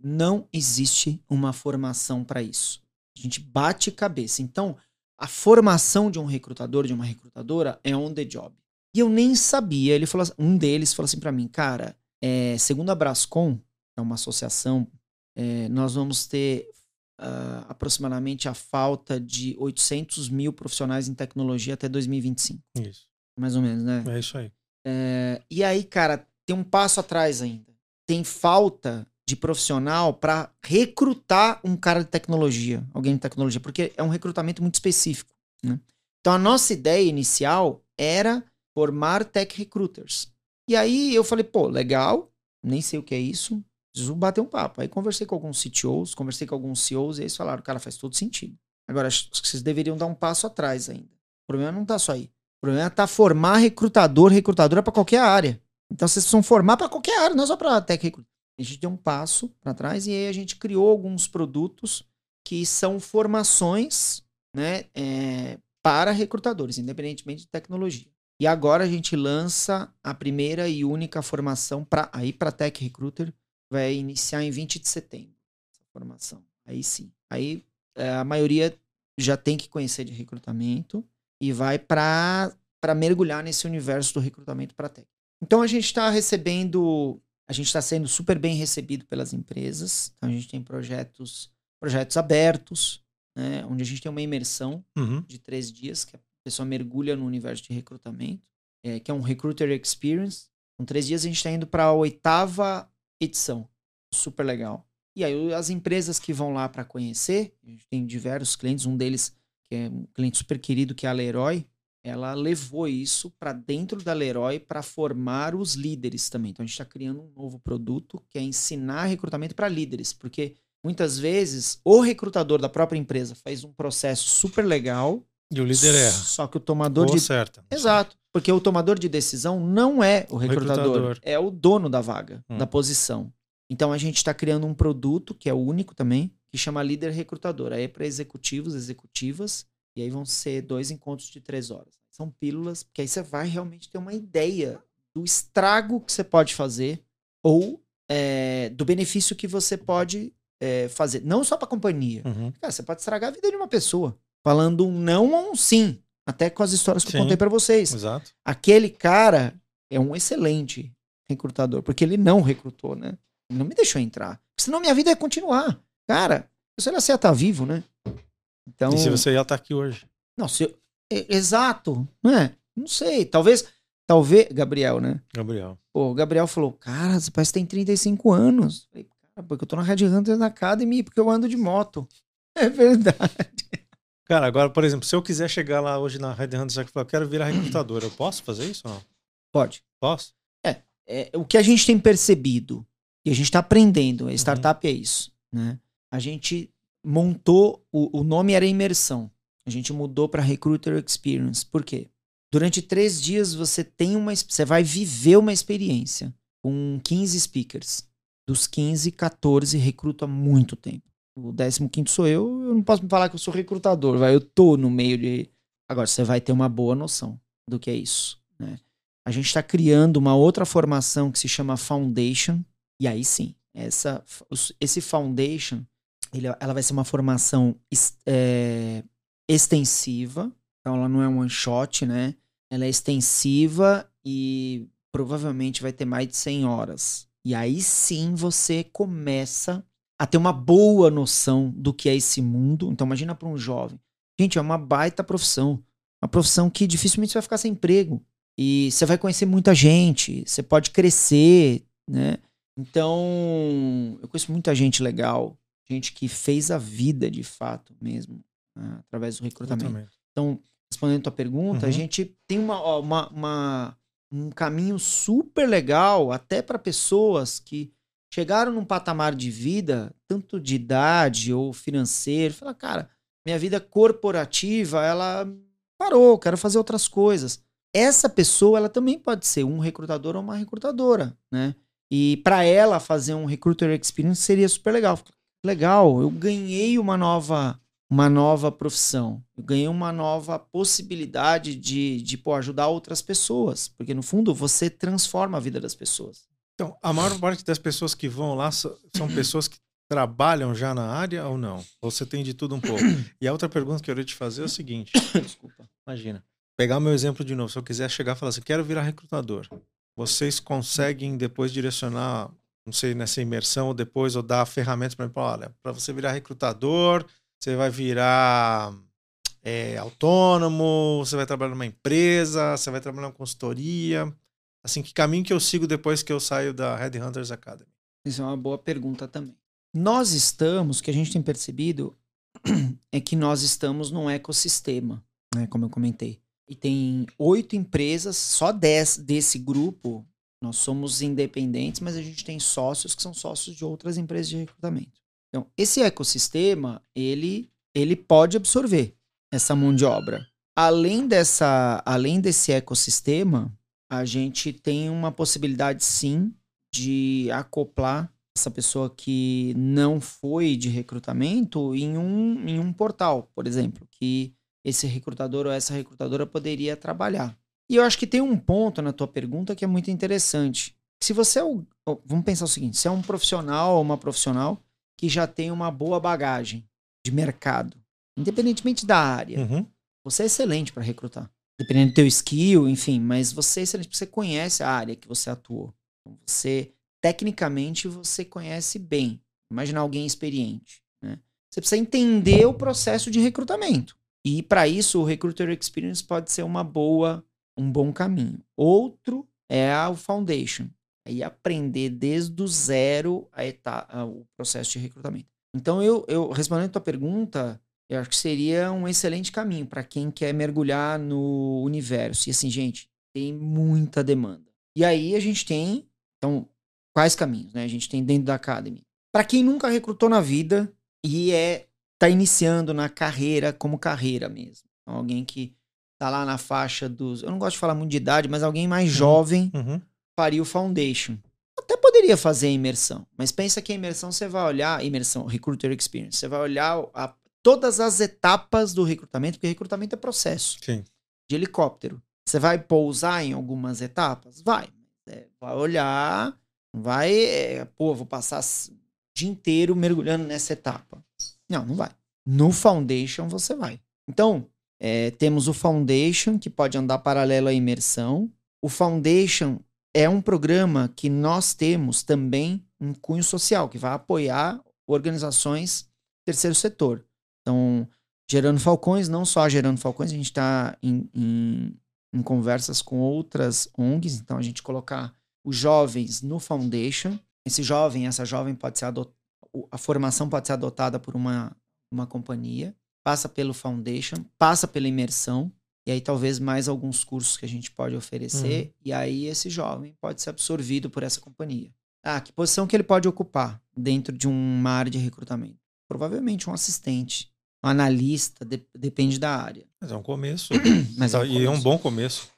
Não existe uma formação para isso. A gente bate cabeça. Então, a formação de um recrutador, de uma recrutadora, é on the job. E eu nem sabia. Ele falou, assim, um deles falou assim para mim, cara, é, segundo a Brascom, é uma associação, é, nós vamos ter uh, aproximadamente a falta de 800 mil profissionais em tecnologia até 2025. Isso. Mais ou menos, né? É isso aí. É, e aí, cara, tem um passo atrás ainda. Tem falta de profissional para recrutar um cara de tecnologia, alguém de tecnologia, porque é um recrutamento muito específico. Né? Então, a nossa ideia inicial era formar tech recruiters. E aí eu falei, pô, legal, nem sei o que é isso, Preciso bater um papo. Aí conversei com alguns CTOs, conversei com alguns CEOs, e eles falaram, cara, faz todo sentido. Agora, acho que vocês deveriam dar um passo atrás ainda. O problema não tá só aí. O problema tá formar recrutador, recrutadora para qualquer área. Então vocês precisam formar para qualquer área, não só para tech recruit. A gente deu um passo para trás e aí a gente criou alguns produtos que são formações né, é, para recrutadores, independentemente de tecnologia. E agora a gente lança a primeira e única formação para aí para tech recruiter vai iniciar em 20 de setembro essa formação. Aí sim. Aí é, a maioria já tem que conhecer de recrutamento e vai para mergulhar nesse universo do recrutamento para tech. Então a gente está recebendo, a gente está sendo super bem recebido pelas empresas. Então a gente tem projetos, projetos abertos, né, onde a gente tem uma imersão uhum. de três dias que a pessoa mergulha no universo de recrutamento, é, que é um recruiter experience. Com três dias a gente está indo para a oitava edição. Super legal. E aí as empresas que vão lá para conhecer, a gente tem diversos clientes, um deles que é um cliente super querido que é a Leroy, ela levou isso para dentro da Leroy para formar os líderes também. Então a gente está criando um novo produto que é ensinar recrutamento para líderes, porque muitas vezes o recrutador da própria empresa faz um processo super legal e o líder erra. Só que o tomador Ou de certa. Exato. Porque o tomador de decisão não é o recrutador, recrutador. é o dono da vaga, Hum. da posição. Então a gente está criando um produto que é o único também, que chama líder recrutador. Aí é para executivos, executivas, e aí vão ser dois encontros de três horas. São pílulas, porque aí você vai realmente ter uma ideia do estrago que você pode fazer ou é, do benefício que você pode é, fazer. Não só para a companhia. Uhum. Cara, você pode estragar a vida de uma pessoa. Falando um não ou um sim. Até com as histórias que Sim. eu contei para vocês. Exato. Aquele cara é um excelente recrutador, porque ele não recrutou, né? Ele não me deixou entrar. Senão minha vida ia continuar. Cara, você não ia estar vivo, né? Então. E se você ia estar aqui hoje? Não, se eu... é, Exato, né? Não sei. Talvez. Talvez. Gabriel, né? Gabriel. Pô, o Gabriel falou: Cara, você parece que tem 35 anos. Eu Falei, cara, porque eu tô na Red Hunter Academy, porque eu ando de moto. É verdade. Cara, agora, por exemplo, se eu quiser chegar lá hoje na Red Hunter falar, eu quero virar recrutador, eu posso fazer isso ou não? Pode. Posso? é, o que a gente tem percebido e a gente está aprendendo, Uhum. a startup é isso, né? A gente montou, o, o nome era imersão. A gente mudou para Recruiter Experience. Por quê? Durante três dias você tem uma, você vai viver uma experiência com 15 speakers. Dos 15, 14 recruto há muito tempo. O 15 sou eu, eu não posso me falar que eu sou recrutador, vai, eu tô no meio de. Agora, você vai ter uma boa noção do que é isso, né? A gente está criando uma outra formação que se chama Foundation. E aí sim, essa, esse Foundation, ele- ela vai ser uma formação é, extensiva. Então ela não é um one shot, né? Ela é extensiva e provavelmente vai ter mais de 100 horas. E aí sim você começa a ter uma boa noção do que é esse mundo. Então imagina para um jovem. Gente, é uma baita profissão. Uma profissão que dificilmente você vai ficar sem emprego. E você vai conhecer muita gente, você pode crescer, né? Então, eu conheço muita gente legal, gente que fez a vida de fato mesmo, né, através do recrutamento. Então, respondendo a tua pergunta, a Uhum. gente tem uma, uma, uma- um caminho super legal até para pessoas que chegaram num patamar de vida, tanto de idade ou financeiro, fala, cara, minha vida corporativa, ela parou, quero fazer outras coisas. Essa pessoa, ela também pode ser um recrutador ou uma recrutadora, né? E para ela fazer um recruiter experience seria super legal. Legal, eu ganhei uma nova uma nova profissão. Eu ganhei uma nova possibilidade de, de pô, ajudar outras pessoas. Porque, no fundo, você transforma a vida das pessoas. Então, a maior parte das pessoas que vão lá são pessoas que trabalham já na área ou não? Ou você tem de tudo um pouco? E a outra pergunta que eu queria te fazer é o seguinte: Desculpa. imagina, pegar o meu exemplo de novo. Se eu quiser chegar e falar assim, quero virar recrutador, vocês conseguem depois direcionar, não sei, nessa imersão ou depois, ou dar ferramentas para mim, olha, para você virar recrutador, você vai virar é, autônomo, você vai trabalhar numa empresa, você vai trabalhar numa consultoria. Assim, que caminho que eu sigo depois que eu saio da Red Hunters Academy? Isso é uma boa pergunta também. Nós estamos, o que a gente tem percebido é que nós estamos num ecossistema, né, como eu comentei. E tem oito empresas, só dez desse grupo, nós somos independentes, mas a gente tem sócios que são sócios de outras empresas de recrutamento. Então, esse ecossistema, ele, ele pode absorver essa mão de obra. Além, dessa, além desse ecossistema, a gente tem uma possibilidade, sim, de acoplar essa pessoa que não foi de recrutamento em um, em um portal, por exemplo, que esse recrutador ou essa recrutadora poderia trabalhar. E eu acho que tem um ponto na tua pergunta que é muito interessante. Se você é o. Vamos pensar o seguinte: se é um profissional ou uma profissional que já tem uma boa bagagem de mercado, independentemente da área, Uhum. você é excelente para recrutar. Dependendo do teu skill, enfim, mas você é excelente você conhece a área que você atuou. Então, Você, tecnicamente, você conhece bem. Imagina alguém experiente. Né? Você precisa entender o processo de recrutamento. E para isso, o Recruiter Experience pode ser uma boa, um bom caminho. Outro é o Foundation. Aí aprender desde o zero a eta- a- o processo de recrutamento. Então, eu, eu respondendo a tua pergunta, eu acho que seria um excelente caminho para quem quer mergulhar no universo. E assim, gente, tem muita demanda. E aí a gente tem, então, quais caminhos, né? A gente tem dentro da Academy. Para quem nunca recrutou na vida e é tá iniciando na carreira como carreira mesmo. Então, alguém que tá lá na faixa dos. Eu não gosto de falar muito de idade, mas alguém mais jovem Uhum. faria o foundation. Até poderia fazer a imersão, mas pensa que a imersão você vai olhar, imersão, recruiter experience, você vai olhar a- todas as etapas do recrutamento, porque recrutamento é processo Sim. de helicóptero. Você vai pousar em algumas etapas? Vai. É, vai olhar, não vai, é, pô, vou passar o dia inteiro mergulhando nessa etapa. Não, não vai. No Foundation você vai. Então, é, temos o Foundation, que pode andar paralelo à imersão. O Foundation é um programa que nós temos também um cunho social, que vai apoiar organizações terceiro setor. Então, Gerando Falcões, não só Gerando Falcões, a gente está em, em, em conversas com outras ONGs, então a gente colocar os jovens no Foundation. Esse jovem, essa jovem pode ser adotada, a formação pode ser adotada por uma, uma companhia, passa pelo Foundation, passa pela imersão, e aí talvez mais alguns cursos que a gente pode oferecer, e aí esse jovem pode ser absorvido por essa companhia. Ah, que posição que ele pode ocupar dentro de uma área de recrutamento? Provavelmente um assistente, um analista, de- depende da área. Mas é um começo. Mas Tá, um e é um bom começo.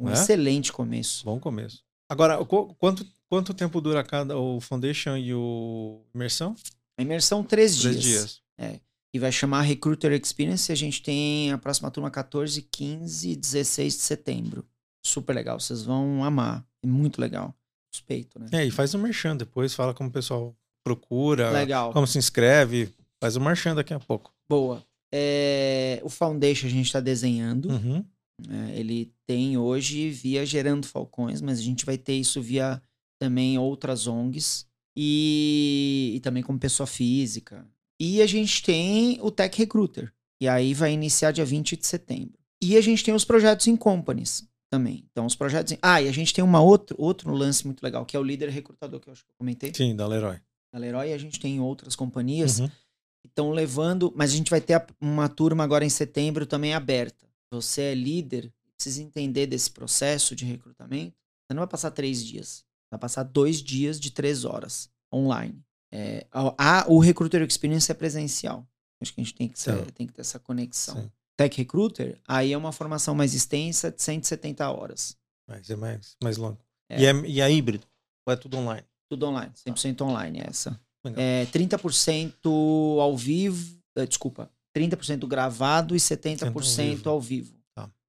Um né? excelente começo. Bom começo. Agora, qu- quanto, quanto tempo dura cada o Foundation e o Imersão? A imersão, três, Três dias. dias. E vai chamar Recruiter Experience. A gente tem a próxima turma 14, 15 e 16 de setembro. Super legal. Vocês vão amar. É muito legal. Suspeito, né? É, e faz o merchan depois, fala como o pessoal procura, Legal. como se inscreve. Faz o merchan daqui a pouco. Boa. É, o Foundation a gente está desenhando. Uhum. É, ele tem hoje via Gerando Falcões, mas a gente vai ter isso via também outras ONGs e, e também como pessoa física. E a gente tem o Tech Recruiter, e aí vai iniciar dia 20 de setembro. E a gente tem os projetos em companies também. Então, os projetos. Em... Ah, e a gente tem uma outro, outro lance muito legal, que é o líder recrutador, que eu acho que eu comentei. Sim, da Leroy. Na Leroy, a gente tem outras companhias Uhum. que estão levando, mas a gente vai ter uma turma agora em setembro também aberta. Você é líder, precisa entender desse processo de recrutamento. Você não vai passar três dias, vai passar dois dias de três horas online. É, a, a- o Recruiter Experience é presencial. Acho que a gente tem que, ser- Tá. tem que ter essa conexão. Sim. Tech Recruiter, aí é uma formação mais extensa de 170 horas. Mas é mais, mais longo. É. E, é, e é híbrido? Ou é tudo online? Tudo online, 100% online essa. Legal. É 30% ao vivo, eh, desculpa, 30% gravado e 70% ao vivo.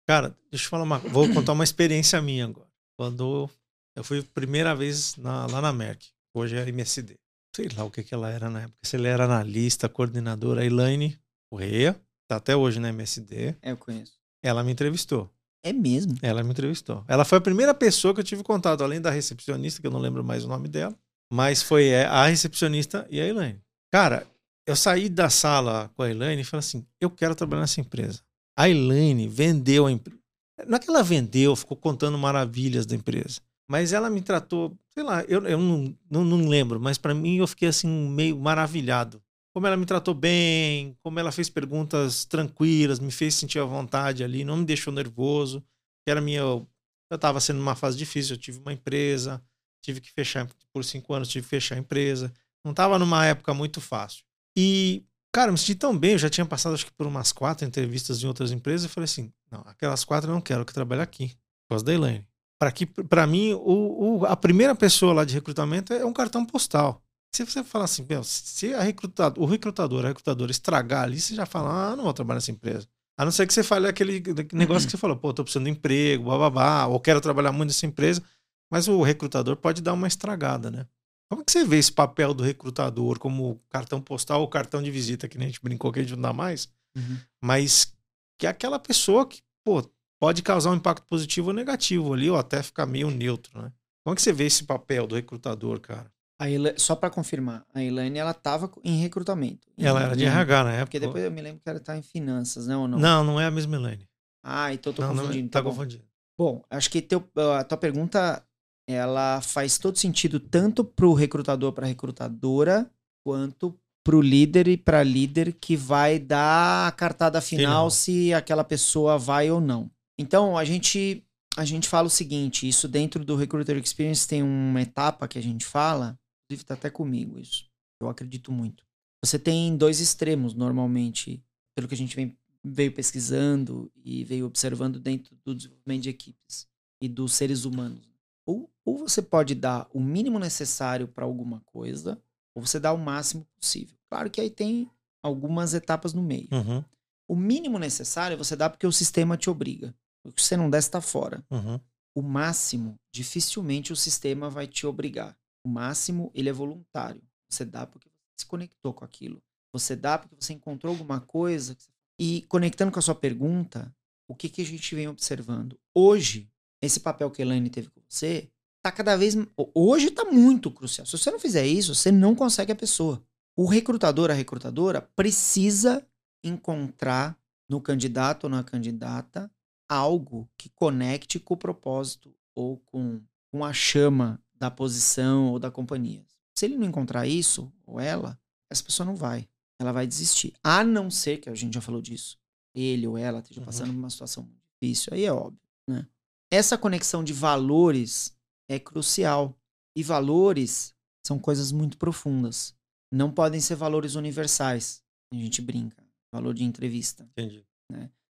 Cara, deixa eu falar uma Vou contar uma experiência minha agora. Quando eu fui primeira vez na- lá na Merck. Hoje é MSD. Sei lá o que, que ela era na época. Se ela era analista, coordenadora, a Elaine Correia, tá até hoje na MSD. É, eu conheço. Ela me entrevistou. É mesmo? Ela me entrevistou. Ela foi a primeira pessoa que eu tive contato, além da recepcionista, que eu não lembro mais o nome dela. Mas foi é, a recepcionista e a Elaine. Cara, eu saí da sala com a Elaine e falei assim: eu quero trabalhar nessa empresa. A Elaine vendeu a empresa. Não é que ela vendeu, ficou contando maravilhas da empresa. Mas ela me tratou, sei lá, eu, eu não, não, não lembro, mas para mim eu fiquei assim, meio maravilhado. Como ela me tratou bem, como ela fez perguntas tranquilas, me fez sentir à vontade ali, não me deixou nervoso. Era minha. Eu estava sendo numa fase difícil, eu tive uma empresa, tive que fechar por cinco anos, tive que fechar a empresa. Não estava numa época muito fácil. E, cara, eu me senti tão bem, eu já tinha passado acho que por umas quatro entrevistas em outras empresas, eu falei assim: não, aquelas quatro eu não quero que trabalhe aqui, por causa da Elaine. Para que, para mim, o, o- a primeira pessoa lá de recrutamento é um cartão postal. Se você falar assim, se a recrutado, o recrutador, a recrutadora estragar ali, você já fala, ah, não vou trabalhar nessa empresa. A não ser que você fale aquele negócio que você falou, pô, tô precisando de emprego, bababá, ou quero trabalhar muito nessa empresa, mas o recrutador pode dar uma estragada, né? Como é que você vê esse papel do recrutador como cartão postal ou cartão de visita, que nem a gente brincou que a gente não dá mais, mas que é aquela pessoa que, pô, pode causar um impacto positivo ou negativo ali, ou até ficar meio neutro, né? Como é que você vê esse papel do recrutador, cara? Ela- só para confirmar, a Elaine ela tava em recrutamento. Ela era de RH na época. Porque depois eu me lembro que ela tá em finanças, né? Não? Não, não é a mesma Elaine. Ah, então eu tô não, não é- confundindo. tá tá bom. confundindo. Bom, acho que teu, a tua pergunta ela faz todo sentido tanto pro recrutador para recrutadora quanto pro líder e para líder que vai dar a cartada final, Final. se aquela pessoa vai ou não. Então, a gente a gente fala o seguinte, isso dentro do Recruiter Experience tem uma etapa que a gente fala, inclusive tá até comigo isso. Eu acredito muito. Você tem dois extremos normalmente, pelo que a gente vem veio pesquisando e veio observando dentro do desenvolvimento de equipes e dos seres humanos. Ou, ou você pode dar o mínimo necessário para alguma coisa, ou você dá o máximo possível. Claro que aí tem algumas etapas no meio. Uhum, O mínimo necessário você dá porque o sistema te obriga. O que você não der, está fora. uhum. O máximo, dificilmente o sistema vai te obrigar. O máximo, ele é voluntário. Você dá porque você se conectou com aquilo. Você dá porque você encontrou alguma coisa. E conectando com a sua pergunta, o que, que a gente vem observando? Hoje, esse papel que a Elaine teve com você, tá cada vez. Hoje tá muito crucial. Se você não fizer isso, você não consegue a pessoa. O recrutador, a recrutadora, precisa encontrar no candidato ou na candidata algo que conecte com o propósito ou com, com a chama da posição ou da companhia. Se ele não encontrar isso, ou ela, essa pessoa não vai. Ela vai desistir. A não ser que a gente já falou disso. Ele ou ela esteja Uhum. passando por uma situação muito difícil. Aí é óbvio, né? Essa conexão de valores é crucial. E valores são coisas muito profundas. Não podem ser valores universais. A gente brinca. Valor de entrevista. Entendi.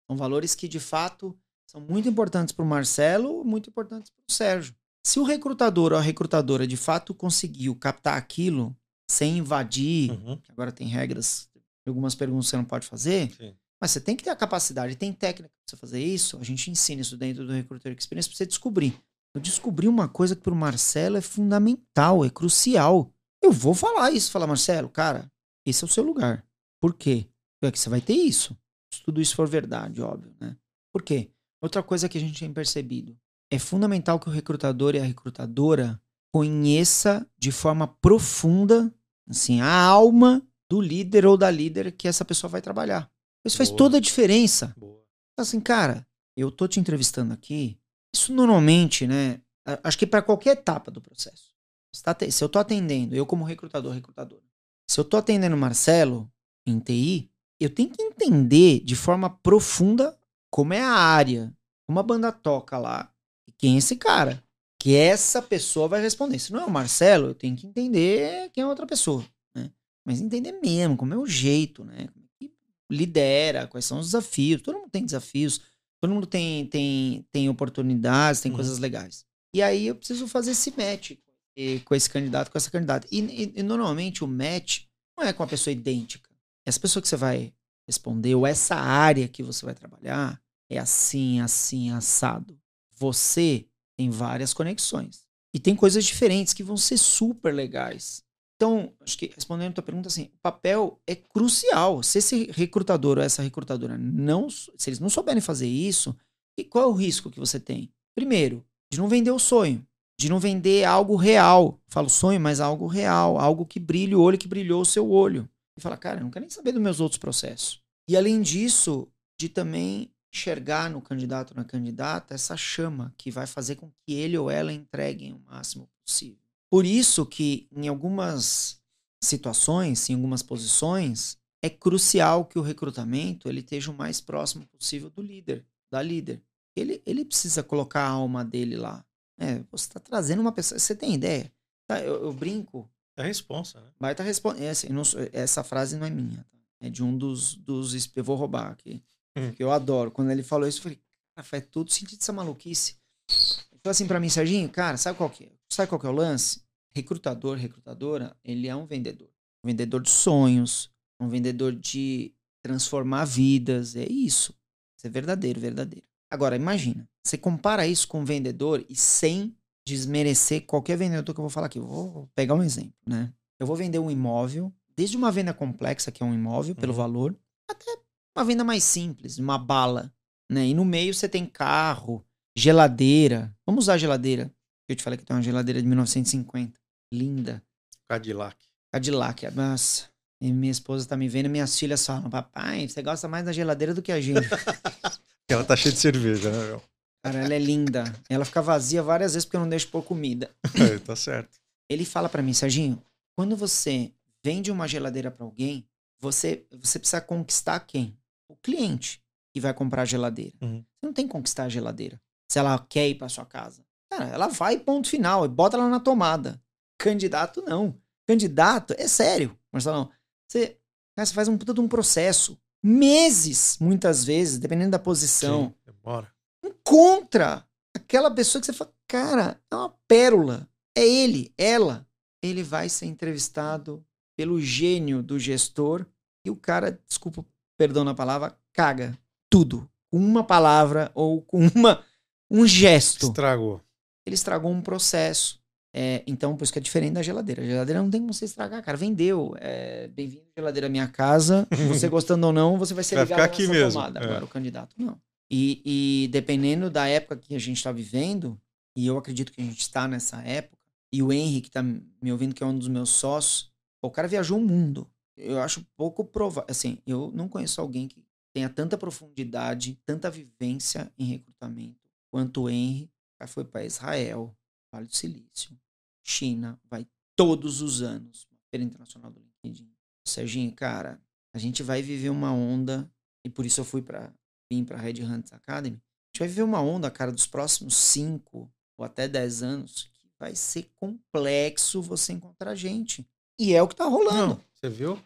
São valores que, de fato, são muito importantes para o Marcelo, muito importantes para o Sérgio. Se o recrutador ou a recrutadora, de fato, conseguiu captar aquilo sem invadir, Uhum, agora tem regras, algumas perguntas você não pode fazer, sim. mas você tem que ter a capacidade, tem técnica para você fazer isso. A gente ensina isso dentro do Recruiter Experience para você descobrir. Eu descobri uma coisa que para o Marcelo é fundamental, é crucial. Eu vou falar isso, falar, Marcelo, cara, esse é o seu lugar. Por quê? É que você vai ter isso. Se tudo isso for verdade, óbvio, né? Por quê? Outra coisa que a gente tem percebido. É fundamental que o recrutador e a recrutadora conheça de forma profunda, assim, a alma do líder ou da líder que essa pessoa vai trabalhar. Isso faz Boa. toda a diferença. Boa. Assim, cara, eu tô te entrevistando aqui. Isso normalmente, né? Acho que para qualquer etapa do processo. Se tá se eu tô atendendo, eu como recrutador, recrutadora, se eu tô atendendo o Marcelo em TI, eu tenho que entender de forma profunda como é a área, como a banda toca lá, e quem é esse cara. Que essa pessoa vai responder. Se não é o Marcelo, eu tenho que entender quem é outra pessoa, né? Mas entender mesmo, como é o jeito, né? Como é que lidera, quais são os desafios. Todo mundo tem desafios, todo mundo tem, tem, tem oportunidades, tem Uhum. coisas legais. E aí eu preciso fazer esse match eh, com esse candidato, com essa candidata. E, e- e normalmente o match não é com a pessoa idêntica. Essa pessoa que você vai responder, ou essa área que você vai trabalhar, é assim, assim, assado. Você tem várias conexões. E tem coisas diferentes que vão ser super legais. Então, acho que respondendo a tua pergunta, assim, o papel é crucial. Se esse recrutador ou essa recrutadora não, se eles não souberem fazer isso, e qual é o risco que você tem? Primeiro, de não vender o sonho, de não vender algo real. Falo sonho, mas algo real, algo que brilhe o olho que brilhou o seu olho. E fala, cara, eu não quero nem saber dos meus outros processos. E além disso, de também enxergar no candidato ou na candidata essa chama que vai fazer com que ele ou ela entreguem o máximo possível. Por isso que em algumas situações, em algumas posições, é crucial que o recrutamento ele esteja o mais próximo possível do líder, da líder. Ele, ele precisa colocar a alma dele lá. É, você está trazendo uma pessoa. Você tem ideia? Tá, eu, eu brinco. É a responsa, né? Baita respondendo. Essa, eu não sou- essa frase não é minha. tá? É de um dos. dos eu vou roubar aqui. Hum. Que eu adoro. Quando ele falou isso, eu falei, cara, faz todo sentido essa maluquice. Ele falou assim pra mim, Serginho, cara, sabe qual que é? Sabe qual que é o lance? Recrutador, recrutadora, ele é um vendedor. Um vendedor de sonhos, um vendedor de transformar vidas. É isso. Isso é verdadeiro, verdadeiro. Agora, imagina, você compara isso com um vendedor e sem desmerecer qualquer vendedor que eu vou falar aqui. Eu vou pegar um exemplo, né? Eu vou vender um imóvel, desde uma venda complexa, que é um imóvel, pelo Uhum. valor, até uma venda mais simples, uma bala, né? E no meio você tem carro, geladeira. Vamos usar a geladeira. Eu te falei que tem uma geladeira de 1950. Linda. Cadillac. Cadillac. Nossa. E minha esposa tá me vendo e minhas filhas falam: Papai, você gosta mais da geladeira do que a gente. Ela tá cheia de cerveja, né, meu? Cara, ela é linda. Ela fica vazia várias vezes porque eu não deixo pôr comida. É, tá certo. Ele fala pra mim, Serginho, quando você vende uma geladeira pra alguém, você, você precisa conquistar quem? O cliente que vai comprar a geladeira. Uhum. Você não tem que conquistar a geladeira. Se ela quer ir pra sua casa. Cara, ela vai, ponto final, e bota ela na tomada. Candidato, não. Candidato, é sério, Marcelão. Você, cara, você faz um puta de um processo. meses, muitas vezes, dependendo da posição, Sim, demora. encontra aquela pessoa que você fala, cara, é uma pérola. É ele, ela. Ele vai ser entrevistado pelo gênio do gestor e o cara, desculpa, perdão na palavra, caga tudo. Com uma palavra ou com uma, um gesto. Estragou. Ele estragou um processo. É, então, por isso que é diferente da geladeira. A geladeira não tem como você estragar, cara. Vendeu. É, Bem-vindo, geladeira, minha casa. Você gostando ou não, você vai ser Vai ligado ficar aqui mesmo, tomada. é. Agora, o candidato, não. E, e dependendo da época que a gente está vivendo, e eu acredito que a gente está nessa época, e o Henry, que tá me ouvindo, que é um dos meus sócios, o cara viajou o mundo. Eu acho pouco provável. Assim, eu não conheço alguém que tenha tanta profundidade, tanta vivência em recrutamento quanto o Henry. Cara foi para Israel, Vale do Silício, China, vai todos os anos. Feira Internacional do LinkedIn. Serginho, cara, a gente vai viver uma onda, e por isso eu fui para vim para Red Hunters Academy. A gente vai viver uma onda, cara, dos próximos 5 ou até 10 anos, que vai ser complexo você encontrar gente. E é o que tá rolando. Não, você viu?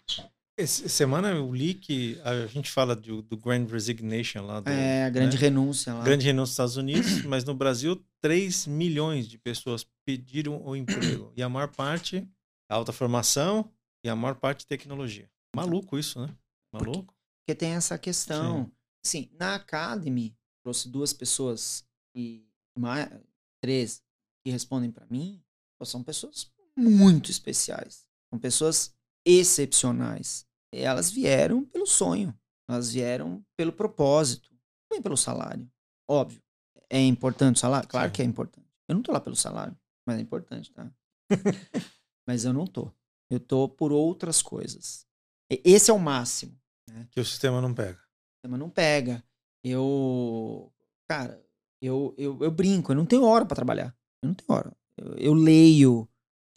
Esse, semana eu li que a gente fala do, do Grand Resignation lá. Do, é, a grande né? renúncia lá. Grande renúncia nos Estados Unidos, mas no Brasil 3 milhões de pessoas pediram o emprego. E a maior parte, alta formação e a maior parte tecnologia. Maluco isso, né? Maluco. Porque tem essa questão. Sim, na Academy, trouxe duas pessoas e mais, três que respondem para mim, são pessoas muito especiais. São pessoas excepcionais. E elas vieram pelo sonho. Elas vieram pelo propósito. Não pelo salário. Óbvio. É importante o salário? Claro Sim. que é importante. Eu não tô lá pelo salário, mas é importante, tá? mas eu não tô. Eu tô por outras coisas. Esse é o máximo. Que o sistema não pega. Mas não pega. Eu. Cara, eu, eu, eu brinco, eu não tenho hora pra trabalhar. Eu não tenho hora. Eu, eu leio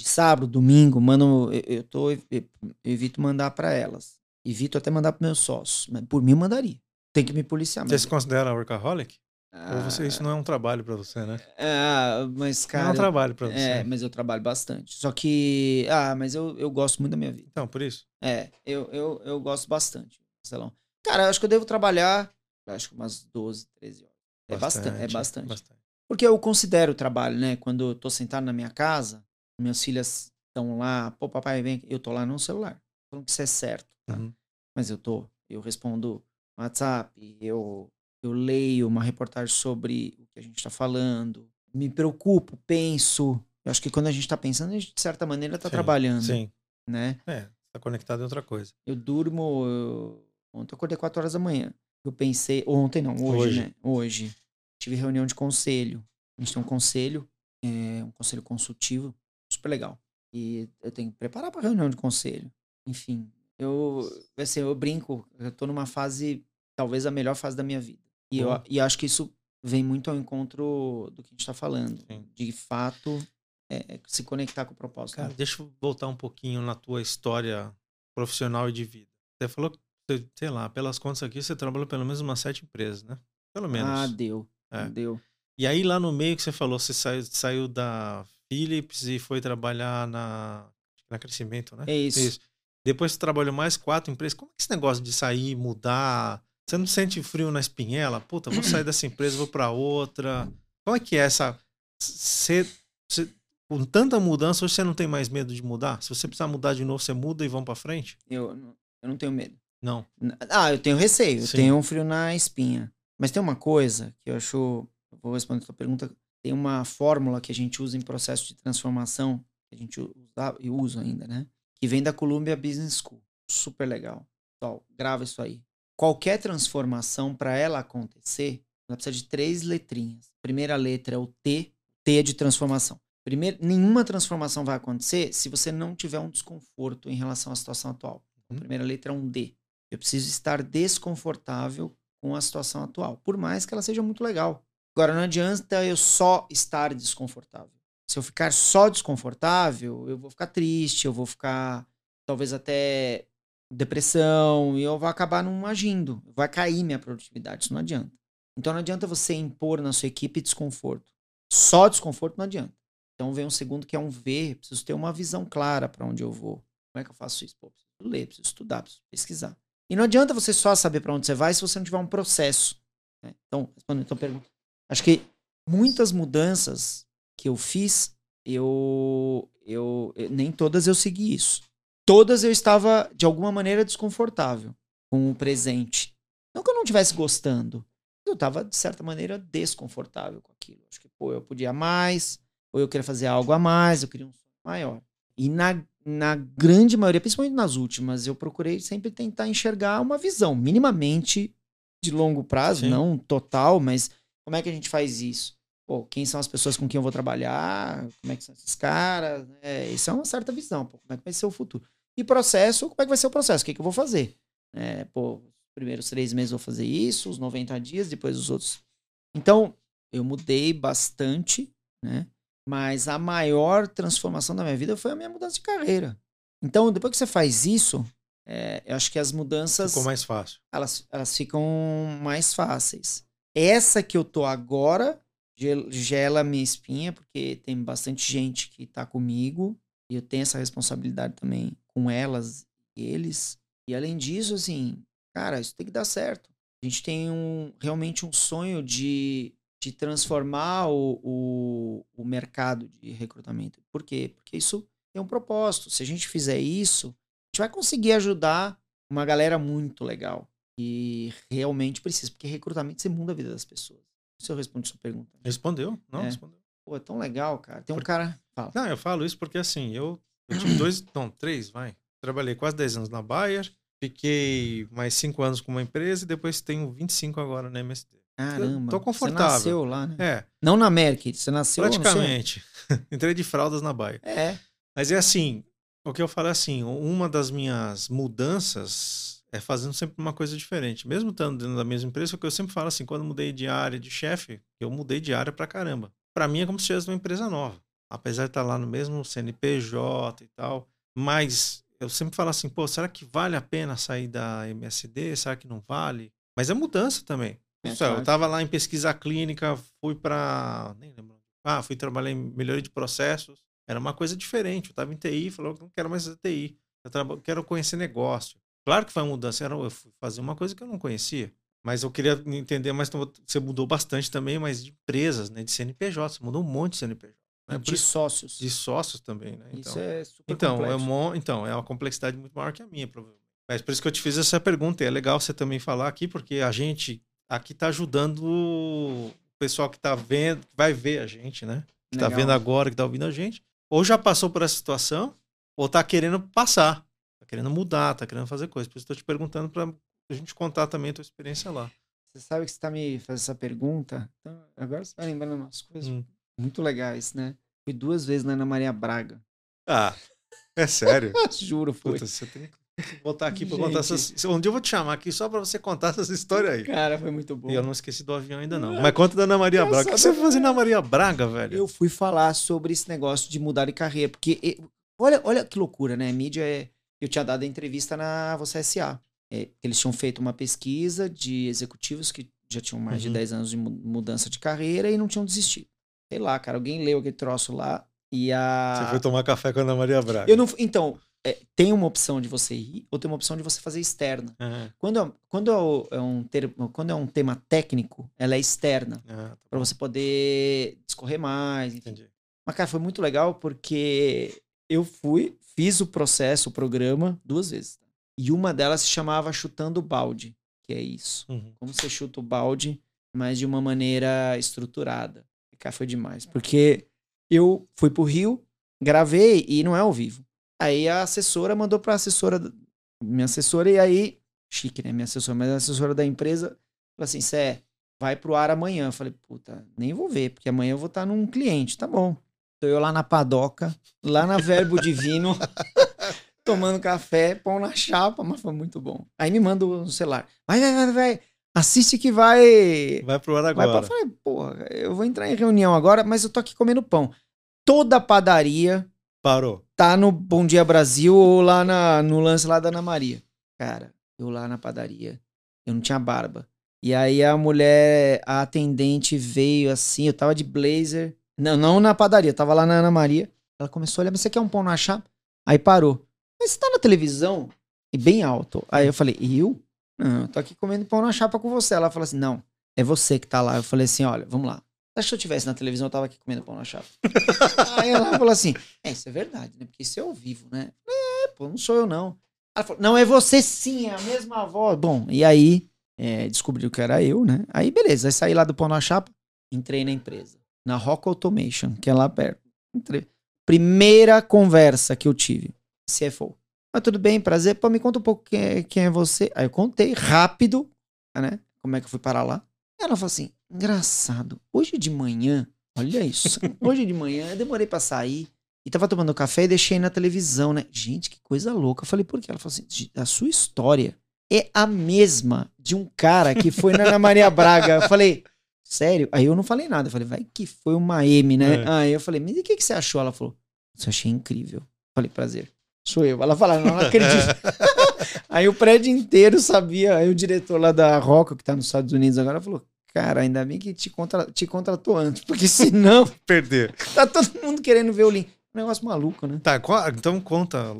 de sábado, domingo, mando. Eu, eu, tô, eu, eu evito mandar pra elas. Evito até mandar pros meus sócios. Mas por mim, eu mandaria. Tem que me policiar. Você se considera workaholic? Ou você, Ah, isso não é um trabalho pra você, né? ah, mas, não é cara. um trabalho pra você. é, mas eu trabalho bastante. Só que. Ah, mas eu, eu gosto muito da minha vida. Então, por isso. É, eu, eu, eu gosto bastante, Marcelão. Cara, eu acho que eu devo trabalhar, acho que umas 12, 13 horas. É bastante, é bastante. Porque eu considero o trabalho, né? Quando eu tô sentado na minha casa, minhas filhas estão lá, pô, papai, vem aqui. Eu tô lá no celular. Falando que isso é certo, tá? Uhum. Mas eu tô. Eu respondo no WhatsApp, eu, eu leio uma reportagem sobre o que a gente tá falando, me preocupo, penso. Eu acho que quando a gente tá pensando, a gente, de certa maneira, tá Sim, trabalhando, Sim. né? É, tá conectado em outra coisa. Eu durmo. eu- Ontem eu acordei 4 horas da manhã. Eu pensei. Ontem não, hoje, Hoje. né? Hoje. Tive reunião de conselho. A gente tem um conselho, é, um conselho consultivo, super legal. E eu tenho que preparar para reunião de conselho. Enfim, eu, assim, eu brinco, eu tô numa fase, talvez a melhor fase da minha vida. E, eu, e acho que isso vem muito ao encontro do que a gente tá falando. Sim. De fato, é, se conectar com o propósito. Cara, deixa eu voltar um pouquinho na tua história profissional e de vida. Você falou que, sei lá, pelas contas aqui, você trabalhou pelo menos umas sete empresas, né? Pelo menos. ah, deu. É. Deu. E aí, lá no meio que você falou, você saiu, saiu da Philips e foi trabalhar na, na Crescimento, né? É isso. Depois você trabalhou mais quatro empresas. Como é que esse negócio de sair, mudar? Você não sente frio na espinhela? Puta, vou sair dessa empresa, vou pra outra. Como é que é essa. Você, você- com tanta mudança, hoje você não tem mais medo de mudar? Se você precisar mudar de novo, você muda e vão pra frente? Eu, não- eu não tenho medo. Não. Ah, eu tenho receio, eu Sim. tenho um frio na espinha. Mas tem uma coisa que eu acho. eu Vou responder a tua pergunta. Tem uma fórmula que a gente usa em processo de transformação, que a gente usa e usa ainda, né? Que vem da Columbia Business School. Super legal. Pessoal, grava isso aí. Qualquer transformação, para ela acontecer, ela precisa de três letrinhas. A primeira letra é o T, T é de transformação. Primeiro, nenhuma transformação vai acontecer se você não tiver um desconforto em relação à situação atual. A Uhum. primeira letra é um D. Eu preciso estar desconfortável com a situação atual, por mais que ela seja muito legal. Agora, não adianta eu só estar desconfortável. Se eu ficar só desconfortável, eu vou ficar triste, eu vou ficar talvez até depressão e eu vou acabar não agindo. Vai cair minha produtividade, isso não adianta. Então não adianta você impor na sua equipe desconforto. Só desconforto não adianta. Então vem um segundo que é um V, preciso ter uma visão clara para onde eu vou. Como é que eu faço isso? Pô, preciso ler, preciso estudar, preciso pesquisar. E não adianta você só saber para onde você vai se você não tiver um processo. né? Então, respondendo a pergunta, acho que muitas mudanças que eu fiz, eu, eu, eu- nem todas eu segui isso. Todas eu estava de alguma maneira desconfortável com o presente. Não que eu não estivesse gostando, eu estava de certa maneira desconfortável com aquilo. Acho que pô, eu podia mais, ou eu queria fazer algo a mais, eu queria um sonho maior. E na, na grande maioria, principalmente nas últimas, eu procurei sempre tentar enxergar uma visão, minimamente de longo prazo, Sim. não total, mas como é que a gente faz isso? Pô, quem são as pessoas com quem eu vou trabalhar? Como é que são esses caras? É, isso é uma certa visão, pô, como é que vai ser o futuro? E processo, como é que vai ser o processo? O que, que eu vou fazer? É, pô, os primeiros três meses eu vou fazer isso, os 90 dias, depois os outros. Então, eu mudei bastante, né? Mas a maior transformação da minha vida foi a minha mudança de carreira. Então, depois que você faz isso, é, eu acho que as mudanças Ficou mais fácil. elas, elas ficam mais fáceis. Essa que eu tô agora gel- gela minha espinha, porque tem bastante gente que tá comigo e eu tenho essa responsabilidade também com elas e eles. E além disso, assim, cara, isso tem que dar certo. A gente tem um, realmente um sonho de, de transformar o, o, o mercado de recrutamento. Por quê? Porque isso tem um propósito. Se a gente fizer isso, a gente vai conseguir ajudar uma galera muito legal. E realmente precisa, porque recrutamento você muda a vida das pessoas. Se eu respondo sua pergunta. Respondeu? Não, É. respondeu. Pô, é tão legal, cara. Tem um cara. Fala. Não, eu falo isso porque assim, eu, eu tive dois, não, três, vai. Trabalhei quase 10 anos na Bayer, fiquei mais 5 anos com uma empresa e depois tenho 25 agora na MSD. Caramba. tô confortável. Você nasceu lá, né? É, Não na Merck, você nasceu praticamente. Entrei de fraldas na Bayer. É. Mas é assim, o que eu falo é assim, uma das minhas mudanças é fazendo sempre uma coisa diferente. Mesmo estando dentro da mesma empresa, o que eu sempre falo assim, quando eu mudei de área de chefe, eu mudei de área pra caramba. Pra mim é como se tivesse uma empresa nova. Apesar de estar lá no mesmo CNPJ e tal, mas eu sempre falo assim, pô, será que vale a pena sair da MSD? Será que não vale? Mas é mudança também. É, Só, Eu claro. tava lá em pesquisa clínica, fui pra. nem lembro. Ah, fui trabalhar em melhoria de processos. Era uma coisa diferente. Eu tava em TI, falou, não quero mais fazer TI. Eu traba- quero conhecer negócio. Claro que foi uma mudança. Era, eu fui fazer uma coisa que eu não conhecia. Mas eu queria entender, mas então, você mudou bastante também, mas de empresas, né? De CNPJ. Você mudou um monte de CNPJ. Né? De isso- sócios. de sócios também, né? Isso é super Então, é complexo. uma, então, é uma complexidade muito maior que a minha, provavelmente. Mas por isso que eu te fiz essa pergunta. E é legal você também falar aqui, porque a gente aqui tá ajudando o pessoal que tá vendo, que vai ver a gente, né? Que tá Legal. vendo agora, que tá ouvindo a gente. Ou já passou por essa situação, ou tá querendo passar. Querendo mudar, tá querendo fazer coisa. Por isso eu tô te perguntando pra a gente contar também a tua experiência lá. Você sabe que você tá me fazendo essa pergunta? Então, agora você tá lembrando umas coisas Hum. muito legais, né? Fui duas vezes na Ana Maria Braga. Ah, é sério? Juro, foi. Puta, você tem que voltar aqui pra Gente. contar essas... Um dia eu vou te chamar aqui só pra você contar essas histórias aí. Cara, foi muito bom. E eu não esqueci do avião ainda não. Mas conta da Ana Maria Eu Braga. O que você foi fazer na Ana Maria Braga, velho? Eu fui falar sobre esse negócio de mudar de carreira, porque olha, olha que loucura, né? A mídia é. Eu tinha dado a entrevista na Você S.A. É, eles tinham feito uma pesquisa de executivos que já tinham mais de Uhum. 10 anos de mu- mudança de carreira e não tinham desistido. Sei lá, cara, alguém leu aquele troço lá e a. Você foi tomar café com a Ana Maria Braga. Eu não, então, é, tem uma opção de você ir ou tem uma opção de você fazer externa. Ah, Quando é, quando é, o- é um, termo, quando é um tema técnico, ela é externa, ah, tá para você poder discorrer mais. enfim. entendi. Mas, cara, foi muito legal porque eu fui, fiz o processo, o programa, duas vezes. tá? E uma delas se chamava Chutando o Balde, que é isso. Uhum. Como você chuta o balde, mas de uma maneira estruturada. E, cara, foi demais. Porque eu fui pro Rio, gravei e não é ao vivo. Aí a assessora mandou pra assessora, minha assessora, e aí, chique, né? Minha assessora, mas a assessora da empresa falou assim: Cé, vai pro ar amanhã. Eu falei, puta, nem vou ver, porque amanhã eu vou estar num cliente, tá bom. Tô eu lá na padoca, lá na Verbo Divino, tomando café, pão na chapa, mas foi muito bom. Aí me manda o celular. Vai, vai, vai, vai. Assiste que vai. Vai pro ar Vai agora. pra... Falei, porra, eu vou entrar em reunião agora, mas eu tô aqui comendo pão. Toda padaria Parou. tá no Bom Dia Brasil ou lá na, no lance lá da Ana Maria. Cara, eu lá na padaria, eu não tinha barba. E aí a mulher, a atendente veio assim, eu tava de blazer. Não, não na padaria, tava lá na Ana Maria. Ela começou a olhar, mas você quer um pão na chapa? Aí parou. Mas você tá na televisão? E bem alto. Aí eu falei, eu? Não, eu tô aqui comendo pão na chapa com você. Ela falou assim, não, é você que tá lá. Eu falei assim, olha, vamos lá. Acho que eu tivesse na televisão, eu tava aqui comendo pão na chapa. Aí ela falou assim, é, isso é verdade, né? Porque isso é ao vivo, né? É, pô, não sou eu não. Ela falou, não, é você sim, é a mesma voz. Bom, e aí é, descobriu que era eu, né? Aí beleza, aí saí lá do pão na chapa, entrei na empresa. Na Rock Automation, que é lá perto. Primeira conversa que eu tive. CFO. Mas tudo bem, prazer. Pô, me conta um pouco quem é, quem é você. Aí eu contei rápido, né? Como é que eu fui parar lá. Ela falou assim: engraçado, hoje de manhã, olha isso. hoje de manhã eu demorei pra sair e tava tomando café e deixei na televisão, né? Gente, que coisa louca. Eu falei, por quê? Ela falou assim: a sua história é a mesma de um cara que foi na Ana Maria Braga. Eu falei, sério? Aí eu não falei nada. Eu falei, vai que foi uma M, né? É. Aí eu falei, mas e o que, que você achou? Ela falou, isso achei incrível. Eu falei, prazer. Sou eu. Ela falou, não, não acredito. aí o prédio inteiro sabia. Aí o diretor lá da Roca, que tá nos Estados Unidos agora, falou, cara, ainda bem que te, contra... te contratou antes, porque senão Perder. tá todo mundo querendo ver o link. Um negócio maluco, né? Tá, qual- então conta.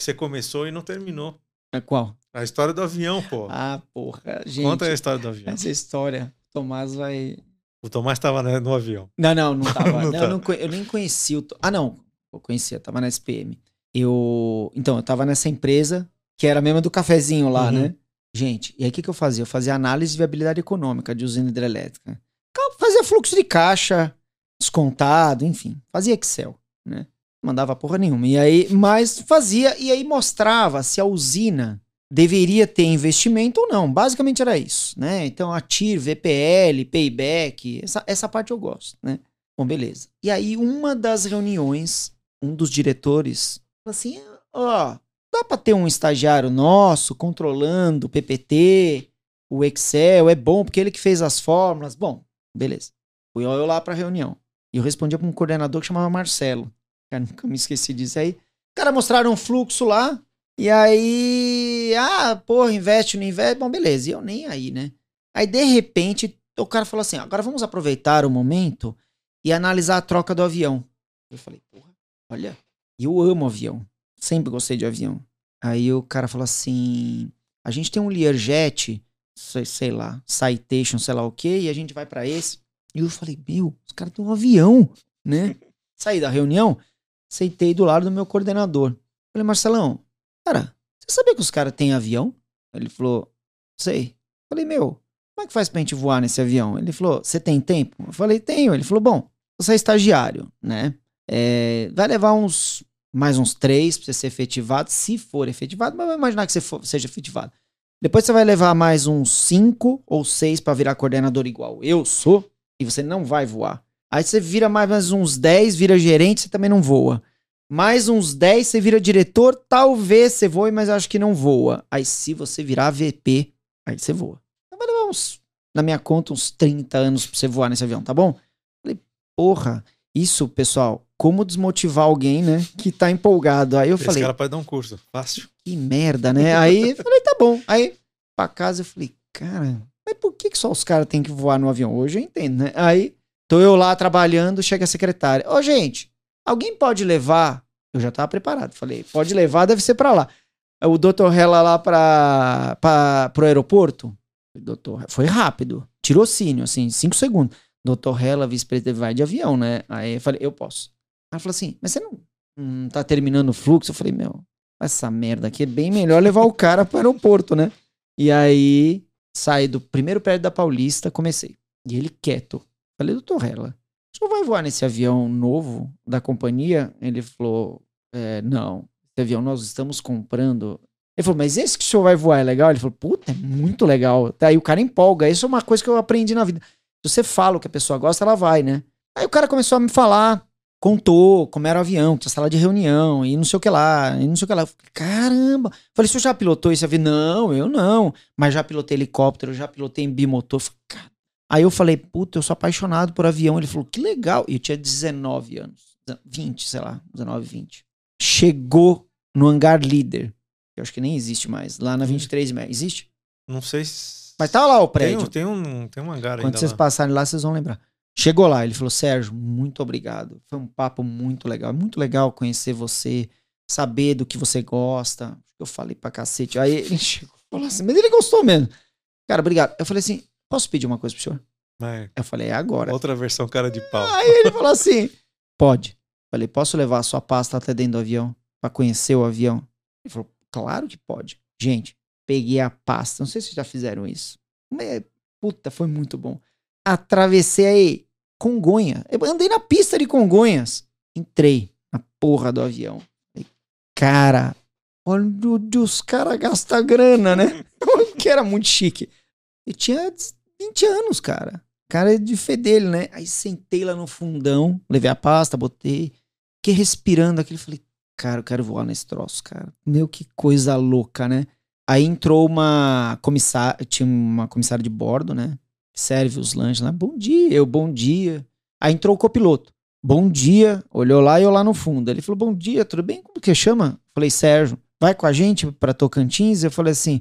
Você começou e não terminou. É qual? A história do avião, pô. Ah, porra. Gente, Conta a história do avião. essa história. Tomás vai. O Tomás tava né, no avião. Não, não, não tava. Não não, eu, não eu nem conhecia o. To- Ah, não. Eu conhecia, tava na SPM. Eu. Então, eu tava nessa empresa, que era a mesma do cafezinho lá, Uhum. né? Gente, e aí o que, que eu fazia? Eu fazia análise de viabilidade econômica de usina hidrelétrica. Ca- Fazia fluxo de caixa, descontado, enfim. Fazia Excel, né? Mandava porra nenhuma. E aí, mas fazia, e aí mostrava se a usina deveria ter investimento ou não. Basicamente era isso, né? Então, a TIR, VPL, payback, essa, essa parte eu gosto, né? Bom, beleza. E aí, uma das reuniões, um dos diretores falou assim: ó, dá pra ter um estagiário nosso controlando o PPT, o Excel, é bom, porque ele que fez as fórmulas. Bom, beleza. Fui eu lá pra reunião. E eu respondia pra um coordenador que chamava Marcelo. Cara, nunca me esqueci disso aí. Cara, mostraram um fluxo lá. E aí, ah, porra, investe, não investe. Bom, beleza. E eu nem aí, né? Aí, de repente, o cara falou assim: agora vamos aproveitar o momento e analisar a troca do avião. Eu falei, porra, olha, eu amo avião. Sempre gostei de avião. Aí o cara falou assim: a gente tem um Learjet, sei, sei lá, Citation, sei lá o quê, e a gente vai pra esse. E eu falei, meu, os caras têm um avião, né? Saí da reunião, sentei do lado do meu coordenador. Falei, Marcelão, cara, você sabia que os caras têm avião? Ele falou, sei. Falei, meu, como é que faz pra gente voar nesse avião? Ele falou, você tem tempo? Eu falei, tenho. Ele falou, bom, você é estagiário, né? É, vai levar uns mais uns três pra você ser efetivado, se for efetivado, mas vai imaginar que você for- seja efetivado. Depois você vai levar mais uns cinco ou seis pra virar coordenador igual eu sou, e você não vai voar. Aí você vira mais, mais uns 10, vira gerente, você também não voa. Mais uns 10, você vira diretor, talvez você voe, mas acho que não voa. Aí se você virar VP, aí você voa. Então vai levar uns, na minha conta, uns 30 anos pra você voar nesse avião, tá bom? Falei, porra, isso, pessoal, como desmotivar alguém, né, que tá empolgado. Aí eu Esse falei, cara pode dar um curso. Fácil. que merda, né? Aí falei, tá bom. Aí, pra casa, eu falei, cara, mas por que, que só os caras têm que voar no avião? Hoje eu entendo, né? Aí, tô eu lá trabalhando, chega a secretária. Ô, gente, alguém pode levar? Eu já tava preparado. Falei, pode levar, deve ser pra lá. O doutor Hela lá pra, pro aeroporto? Doutor, foi rápido. Tirocínio, assim, cinco segundos. Doutor Hela, vice-presidente, vai de avião, né? Aí eu falei, eu posso. Ela falou assim, mas você não, não tá terminando o fluxo? Eu falei, meu, essa merda aqui é bem melhor levar o cara pro aeroporto, né? E aí, saí do primeiro prédio da Paulista, comecei. E ele quieto. Falei, doutor Hela, o senhor vai voar nesse avião novo da companhia? Ele falou, é, não, esse avião nós estamos comprando. Ele falou, mas esse que o senhor vai voar é legal? Ele falou, puta, é muito legal. Aí o cara empolga. Isso é uma coisa que eu aprendi na vida. Se você fala o que a pessoa gosta, ela vai, né? Aí o cara começou a me falar, contou como era o avião, tinha sala de reunião, e não sei o que lá, e não sei o que lá. Eu falei, caramba! Falei, o senhor já pilotou esse avião? Não, eu não. Mas já pilotei helicóptero, já pilotei em bimotor. Eu falei. Aí eu falei, puta, eu sou apaixonado por avião. Ele falou, que legal. E eu tinha 19 anos, 20, sei lá, 19, 20. Chegou no hangar líder, que eu acho que nem existe mais, lá na 23 Mé. Existe? Não sei se. Mas tá lá o tem, prédio. um- tem um, tem um hangar Quando vocês lá. passarem lá, vocês vão lembrar. Chegou lá, ele falou: Sérgio, muito obrigado. Foi um papo muito legal. É muito legal conhecer você. saber do que você gosta. Eu falei pra cacete. Aí ele chegou e falou assim, mas ele gostou mesmo. Cara, obrigado. Eu falei assim, posso pedir uma coisa pro senhor? É, Eu falei, é agora. outra versão cara de pau. Aí ele falou assim: pode. Falei, posso levar a sua pasta até dentro do avião pra conhecer o avião? Ele falou, claro que pode. Gente, peguei a pasta. Não sei se vocês já fizeram isso. Mas, puta, foi muito bom. Atravessei aí Congonha. Eu andei na pista de Congonhas. Entrei na porra do avião. Falei, Cara, olha onde os caras gastam grana, né? que era muito chique. Eu tinha 20 anos, cara. Cara de fedelho, né? Aí sentei lá no fundão, levei a pasta, botei, fiquei respirando aquilo. Falei, cara, eu quero voar nesse troço, cara. Meu, que coisa louca, né? Aí entrou uma comissária, tinha uma comissária de bordo, né? Serve os lanches lá. Bom dia, eu, bom dia. Aí entrou o copiloto. Bom dia, olhou lá e eu lá no fundo. Ele falou, bom dia, tudo bem? Como que chama? Falei, Sérgio, vai com a gente pra Tocantins? Eu falei assim,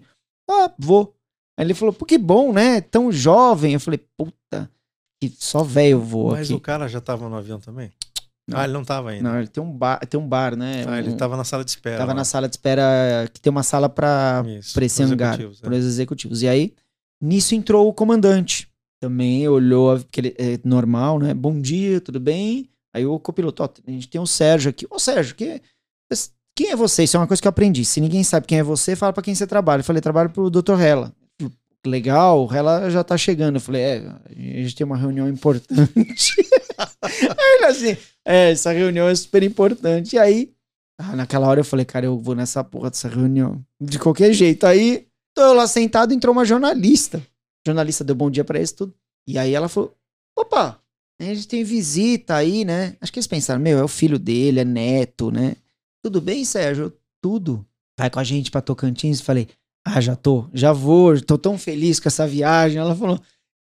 ah, vou. Aí ele falou, pô, que bom, né? Tão jovem. Eu falei, puta, que só velho voa Mas aqui. o cara já tava no avião também? Não. Ah, ele não tava ainda. Não, ele tem um bar, tem um bar, né? Ah, ele Um- tava na sala de espera. tava lá. na sala de espera, que tem uma sala pra esse hangar, executivos, é. para os executivos. E aí, nisso entrou o comandante. Também olhou, porque ele é normal, né? Bom dia, tudo bem? Aí o copiloto, ó, a gente tem o Sérgio aqui. Ô, Sérgio, que, quem é você? Isso é uma coisa que eu aprendi. Se ninguém sabe quem é você, fala pra quem você trabalha. Eu falei, trabalho pro Dr. Hella. Legal, o Hella já tá chegando. Eu falei, é, a gente tem uma reunião importante. aí ele assim, é, essa reunião é super importante. E aí, ah, naquela hora eu falei, cara, eu vou nessa porra dessa reunião. De qualquer jeito. Aí, tô lá sentado, entrou uma jornalista. A jornalista deu bom dia pra eles, tudo. E aí ela falou, opa, a gente tem visita aí, né? Acho que eles pensaram, meu, é o filho dele, é neto, né? Tudo bem, Sérgio? Tudo. Vai com a gente pra Tocantins? Falei, ah, já tô, já vou, tô tão feliz com essa viagem. Ela falou,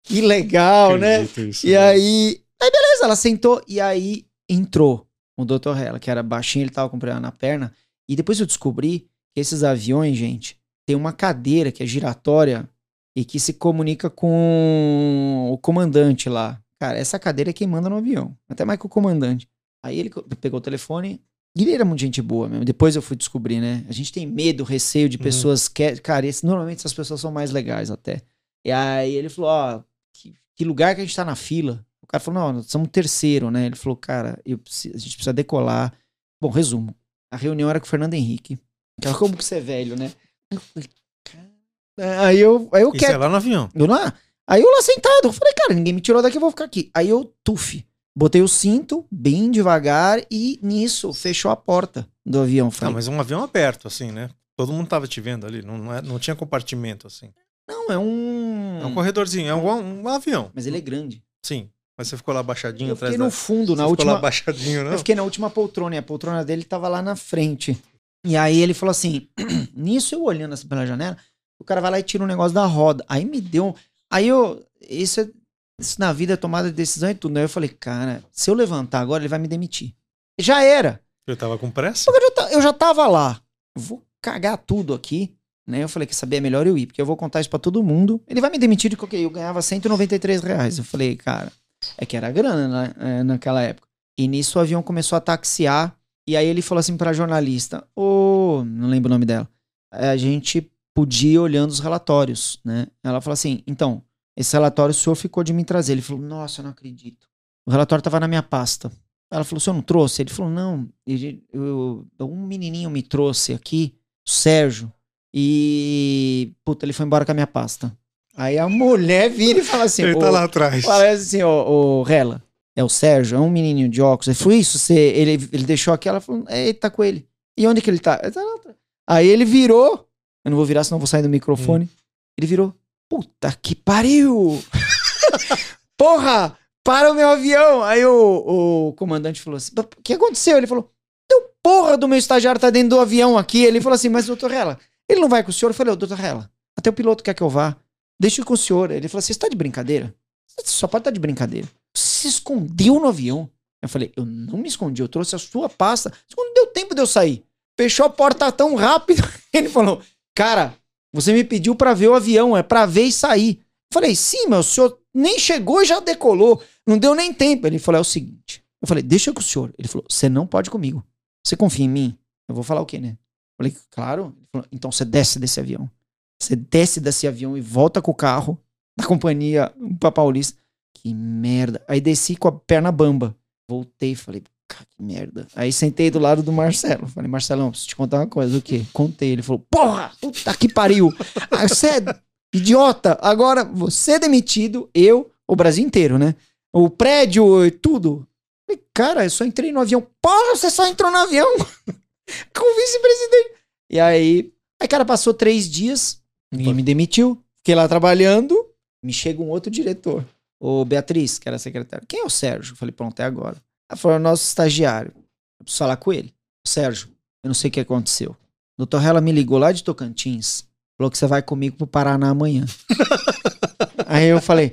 que legal, né? Isso, E né? aí, aí beleza, ela sentou e aí entrou o Dr. Hella, que era baixinho, ele tava com problema na perna. E depois eu descobri que esses aviões, gente, tem uma cadeira que é giratória e que se comunica com o comandante lá. Cara, essa cadeira é quem manda no avião, até mais que o comandante. Aí ele pegou o telefone e ele era muito gente boa mesmo. Depois eu fui descobrir, né? A gente tem medo, receio de Uhum. pessoas que. Cara, esse- normalmente essas pessoas são mais legais até. E aí ele falou: Ó, que, que lugar que a gente tá na fila? O cara falou: Não, nós somos terceiro, né? Ele falou: Cara, preciso- a gente precisa decolar. Bom, resumo: a reunião era com o Fernando Henrique. Cara, como que você é velho, né? Eu falei, cara. Aí eu, aí eu Isso quero. é lá no avião. Eu lá. Aí eu lá sentado, eu falei, cara, ninguém me tirou daqui, eu vou ficar aqui. Aí eu, tuf, botei o cinto bem devagar e nisso fechou a porta do avião. Não, Falei, mas um avião aberto, assim, né? Todo mundo tava te vendo ali, não, não, é- não tinha compartimento, assim. não, é um. É um corredorzinho, é um, um avião. Mas ele é grande. Sim. Mas você ficou lá baixadinho Eu atrás fiquei da... no fundo, Você na ficou última. lá baixadinho, não? Eu fiquei na última poltrona e a poltrona dele tava lá na frente. E aí ele falou assim: nisso eu olhando assim pela janela, o cara vai lá e tira um negócio da roda. Aí me deu. Aí eu. Isso, é- isso na vida é tomada de decisão e tudo. Né? Eu falei, cara, se eu levantar agora, ele vai me demitir. Já era. Eu tava com pressa? Eu já, eu já tava lá. Vou cagar tudo aqui. Né? Eu falei que sabia melhor eu ir, porque eu vou contar isso pra todo mundo. Ele vai me demitir de qualquer. Eu ganhava 193 reais. Eu falei, cara, é que era grana né, é, naquela época. E nisso o avião começou a taxiar. E aí ele falou assim pra jornalista: Ô, não lembro o nome dela. "É, A gente podia ir olhando os relatórios, né? Ela falou assim: então, esse relatório o senhor ficou de me trazer. Ele falou: nossa, eu não acredito. O relatório tava na minha pasta. Ela falou: o senhor não trouxe? Ele falou: não, eu- um menininho me trouxe aqui, o Sérgio, e. Puta, ele foi embora com a minha pasta. Aí a mulher vira e fala assim: Ele "Ô, tá lá atrás. Parece assim, ó, o Rela. É o Sérgio, é um menininho de óculos. Ele falou, isso, você, ele, ele deixou aqui, ela falou, é, ele tá com ele. E onde que ele tá? Ele tá lá atrás. Aí ele virou, eu não vou virar, senão eu vou sair do microfone. Ele virou, puta que pariu! Porra, para o meu avião! Aí o, o comandante falou assim, o que aconteceu? Ele falou, deu porra do meu estagiário tá dentro do avião aqui. Ele falou assim, mas doutor Rela, ele não vai com o senhor? Eu falei, ô doutor Rela, até o piloto quer que eu vá. Deixa com o senhor. Ele falou assim, você tá de brincadeira? Você só pode estar de brincadeira. Você se escondeu no avião. Eu falei, eu não me escondi, eu trouxe a sua pasta. Não deu tempo de eu sair. Fechou a porta tão rápido. Ele falou, cara, você me pediu pra ver o avião, é pra ver e sair. Eu falei, sim, mas o senhor nem chegou e já decolou. Não deu nem tempo. Ele falou, é o seguinte. Eu falei, deixa com o senhor. Ele falou, você não pode comigo. Você confia em mim? Eu vou falar o quê, né? Falei, claro. Ele falou, então você desce desse avião. Você desce desse avião e volta com o carro da companhia pra Paulista. Que merda. Aí desci com a perna bamba. Voltei e falei, cara, que merda. Aí sentei do lado do Marcelo. Falei, Marcelão, preciso te contar uma coisa. O quê? Contei. Ele falou, porra, puta que pariu. Aí você é idiota. Agora você é demitido, eu, o Brasil inteiro, né? O prédio e tudo. Falei, cara, eu só entrei no avião. Porra, você só entrou no avião com o vice-presidente. E aí, aí, cara, passou três dias, ninguém me demitiu. Fiquei lá trabalhando, me chega um outro diretor. Ô, Beatriz, que era secretária. Quem é o Sérgio? Eu falei, pronto, é agora. Ela falou, é o nosso estagiário. Eu preciso falar com ele. Sérgio, eu não sei o que aconteceu. Doutor Rela me ligou lá de Tocantins. Falou que você vai comigo pro Paraná amanhã. Aí eu falei,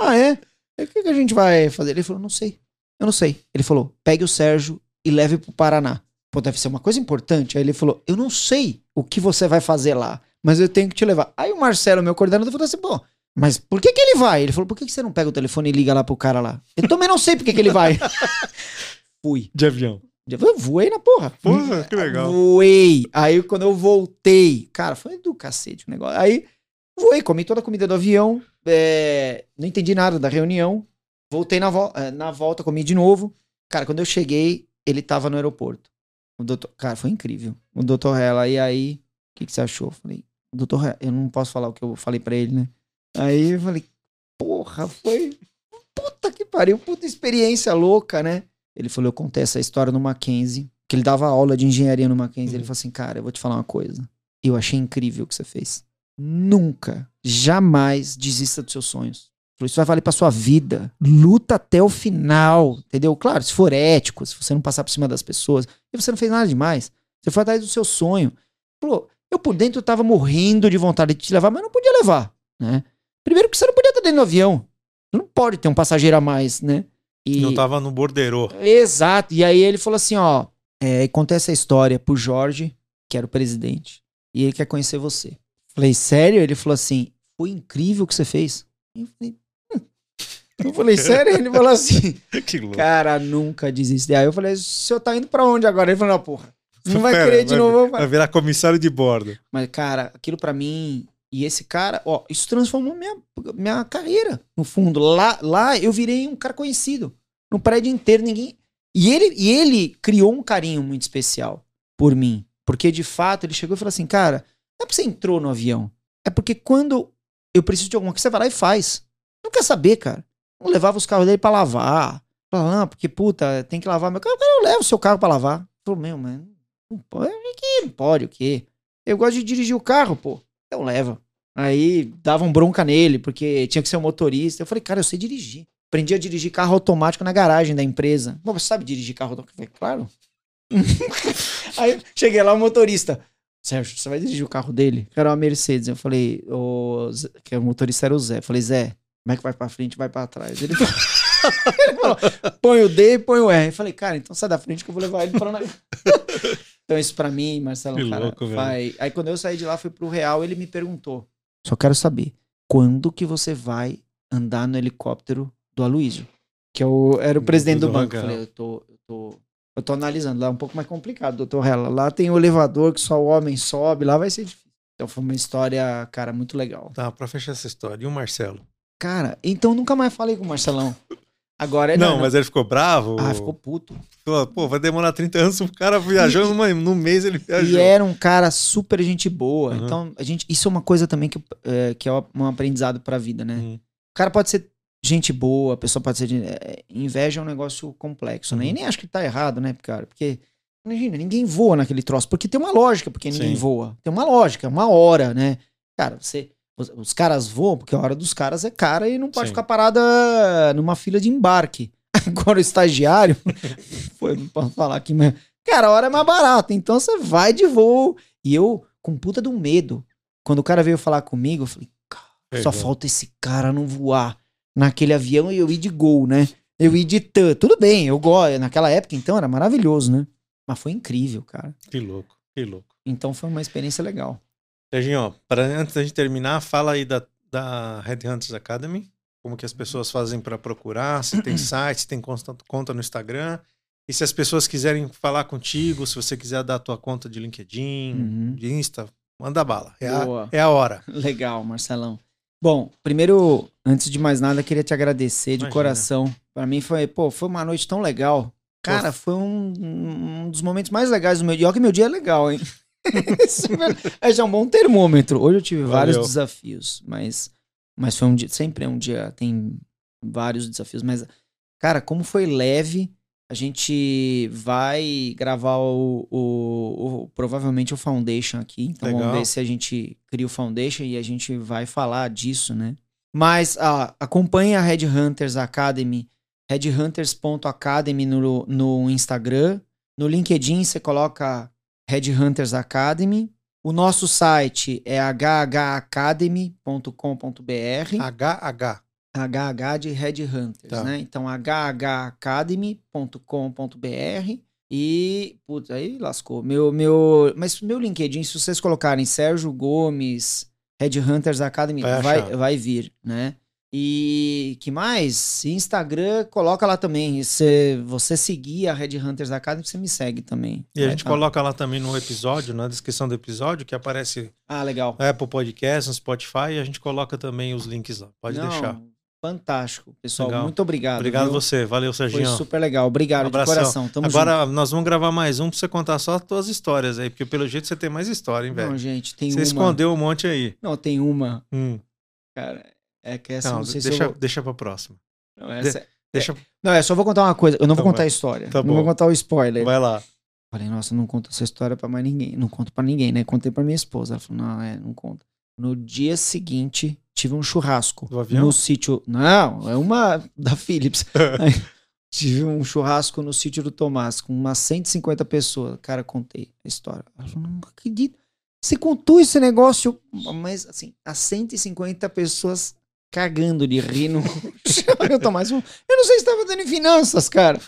ah, é? O que, que a gente vai fazer? Ele falou, não sei. Eu não sei. Ele falou, pegue o Sérgio e leve pro Paraná. Pô, deve ser uma coisa importante. Aí ele falou, eu não sei o que você vai fazer lá, mas eu tenho que te levar. Aí o Marcelo, meu coordenador, falou assim, pô, mas por que que ele vai? Ele falou, por que, que você não pega o telefone e liga lá pro cara lá? Eu também não sei por que que ele vai. Fui. De avião. Eu voei na porra. Porra, que legal. Voei. Aí quando eu voltei, cara, foi do cacete o negócio. Aí voei, comi toda a comida do avião, é, não entendi nada da reunião. Voltei na, vo eh, na volta, comi de novo. Cara, quando eu cheguei, ele tava no aeroporto. O doutor, cara, foi incrível. O doutor Hela, e aí, o que, que você achou? Eu falei, doutor Hela, eu não posso falar o que eu falei pra ele, né? Aí eu falei, porra, foi. Puta que pariu, puta experiência louca, né? Ele falou, eu contei essa história no Mackenzie, que ele dava aula de engenharia no Mackenzie. Ele falou assim, cara, eu vou te falar uma coisa. Eu achei incrível o que você fez. Nunca, jamais desista dos seus sonhos. Falou, Isso vai valer pra sua vida. Luta até o final, entendeu? Claro, se for ético, se você não passar por cima das pessoas, e você não fez nada demais. Você foi atrás do seu sonho. Falou, eu por dentro tava morrendo de vontade de te levar, mas não podia levar, né? Primeiro que você não podia estar dentro do avião. Não pode ter um passageiro a mais, né? E... Não tava no borderô. Exato. E aí ele falou assim, ó, é, conta essa história pro Jorge, que era o presidente, e ele quer conhecer você. Falei, sério? Ele falou assim, foi incrível o que você fez. Eu falei, hum. Eu falei, sério? Ele falou assim, que louco. cara, nunca desiste. Aí eu falei, o senhor tá indo pra onde agora? Ele falou, não, porra, não vai Pera, querer de novo. Vai virar comissário de bordo. Mas, cara, aquilo pra mim. E esse cara, ó, isso transformou minha, minha carreira, no fundo. Lá, lá eu virei um cara conhecido. No prédio inteiro, ninguém. E ele, e ele criou um carinho muito especial por mim. Porque, de fato, ele chegou e falou assim: cara, não é porque você entrou no avião. É porque quando eu preciso de alguma coisa, você vai lá e faz. Não quer saber, cara. Não levava os carros dele pra lavar. Falava, não, porque, puta, tem que lavar meu carro. Eu levo o seu carro pra lavar. Falou, meu, mano, não pode. Que não pode o quê? Eu gosto de dirigir o carro, pô. Então leva. Aí davam bronca nele, porque tinha que ser um motorista. Eu falei, cara, eu sei dirigir. Aprendi a dirigir carro automático na garagem da empresa. Pô, você sabe dirigir carro automático? Eu falei, claro. Aí cheguei lá, o motorista. Sérgio, você vai dirigir o carro dele? Era uma Mercedes. Eu falei, o que o motorista era o Zé. Eu falei, Zé, como é que vai pra frente vai pra trás? Ele falou, ele falou, põe o D e põe o R. Eu falei, cara, então sai da frente que eu vou levar ele pra. Então isso pra mim, Marcelo, Que cara, louco, vai... Aí quando eu saí de lá, fui pro Real, ele me perguntou, só quero saber, quando que você vai andar no helicóptero do Aloysio? Que eu era o presidente do, Do banco. Eu falei, eu tô, eu tô, eu tô analisando. Lá é um pouco mais complicado, doutor Hela. Lá tem o elevador que só o homem sobe, lá vai ser difícil. Então foi uma história, cara, muito legal. Tá, pra fechar essa história. E o Marcelo? Cara, então nunca mais falei com o Marcelão. Agora é Não, mas ele ficou bravo? Ah, ficou puto. Pô, vai demorar 30 anos. O cara viajou numa, num mês, ele E viajou. era um cara super gente boa. Uhum. Então, a gente, isso é uma coisa também que, é, que é um aprendizado pra vida, né? Uhum. O cara pode ser gente boa, a pessoa pode ser. é, inveja é um negócio complexo, né? E Uhum. nem acho que tá errado, né, cara? Porque, imagina, ninguém voa naquele troço. Porque tem uma lógica porque ninguém Sim. voa. Tem uma lógica, uma hora, né? Cara, você. Os, os caras voam, porque a hora dos caras é cara e não pode Sim. ficar parada numa fila de embarque. Agora o estagiário. Foi, não posso falar aqui, mas. Cara, a hora é mais barata. Então você vai de voo. E eu, com puta do medo. Quando o cara veio falar comigo, eu falei, só Pegou. falta esse cara não voar naquele avião e eu ir de gol, né? Eu ir de tan. Tudo bem, eu gosto. Naquela época, então, era maravilhoso, né? Mas foi incrível, cara. Que louco, que louco. Então foi uma experiência legal. Serginho, ó, pra, antes da gente terminar, fala aí da, da Headhunters Academy. Como que as pessoas fazem pra procurar, se tem site, se tem conta no Instagram. E se as pessoas quiserem falar contigo, se você quiser dar a tua conta de LinkedIn, Uhum. de Insta, manda bala. É a, é a hora. Legal, Marcelão. Bom, primeiro, antes de mais nada, queria te agradecer de Imagina. coração. Pra mim foi, pô, foi uma noite tão legal. Cara, foi um, um dos momentos mais legais do meu dia. Olha que meu dia é legal, hein? Isso é já um bom termômetro. Hoje eu tive vários Valeu. desafios, mas, mas foi um dia, sempre é um dia, tem vários desafios, mas, cara, como foi leve, a gente vai gravar o, o- o- provavelmente o Foundation aqui, então Legal. vamos ver se a gente cria o Foundation e a gente vai falar disso, né? Mas ah, acompanhe a Red Hunters Academy, redhunters.academy no, no Instagram. No LinkedIn você coloca Red Hunters Academy. O nosso site é hhacademy.com.br. HH. HH de Red Hunters, Tá. né? Então, hhacademy.com.br e, putz, aí lascou. Meu, meu, mas meu LinkedIn, se vocês colocarem Sérgio Gomes, Red Hunters Academy, Vai vai, vai vir, né? E que mais? Instagram, coloca lá também. Se você seguir a Red Hunters Academy, você me segue também. E a Vai gente tá. coloca lá também no episódio, na descrição do episódio, que aparece Ah, legal. no Apple Podcast, no Spotify, e a gente coloca também os links lá. Pode Não, deixar. Fantástico, pessoal. Legal. Muito obrigado. Obrigado viu? você. Valeu, Foi Serginho. super legal. Obrigado Um de coração. Tamo Agora nós vamos gravar mais um pra você contar só as tuas histórias aí, porque pelo jeito você tem mais história, hein, junto. Não, velho? gente, tem Você uma. escondeu um monte aí. Não, tem uma, Hum. cara. É que essa Não, não sei se deixa, eu vou... deixa pra próxima. Não, essa... Deixa. não, é só vou contar uma coisa. Eu não Tá vou contar bom. a história. Tá não vou contar o spoiler. Vai lá. Falei, nossa, não conto essa história pra mais ninguém. Não conto pra ninguém, né? Contei pra minha esposa. Ela falou, não, é, não conta. No dia seguinte, tive um churrasco. Do avião? No sítio. Não, é uma da Philips. Aí, tive um churrasco no sítio do Tomás com umas 150 pessoas. Cara, contei a história. Ela falou, não acredito. Você contou esse negócio, mas assim, as 150 pessoas cagando de rir no. Tomás falou, eu não sei se estava dando em finanças, cara.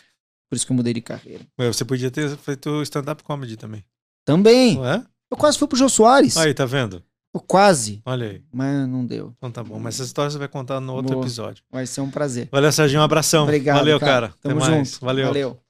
Por isso que eu mudei de carreira. Ué, Você podia ter feito stand-up comedy também. Também. Não é? Eu quase fui pro Jô Soares. Aí, tá vendo? Eu quase, Olha aí. mas não deu. Então tá bom. Mas essa história você vai contar no outro Boa. episódio. Vai ser um prazer. Valeu, Serginho. Um abração. Obrigado. Valeu, cara. Tamo Até mais. junto. Valeu. Valeu.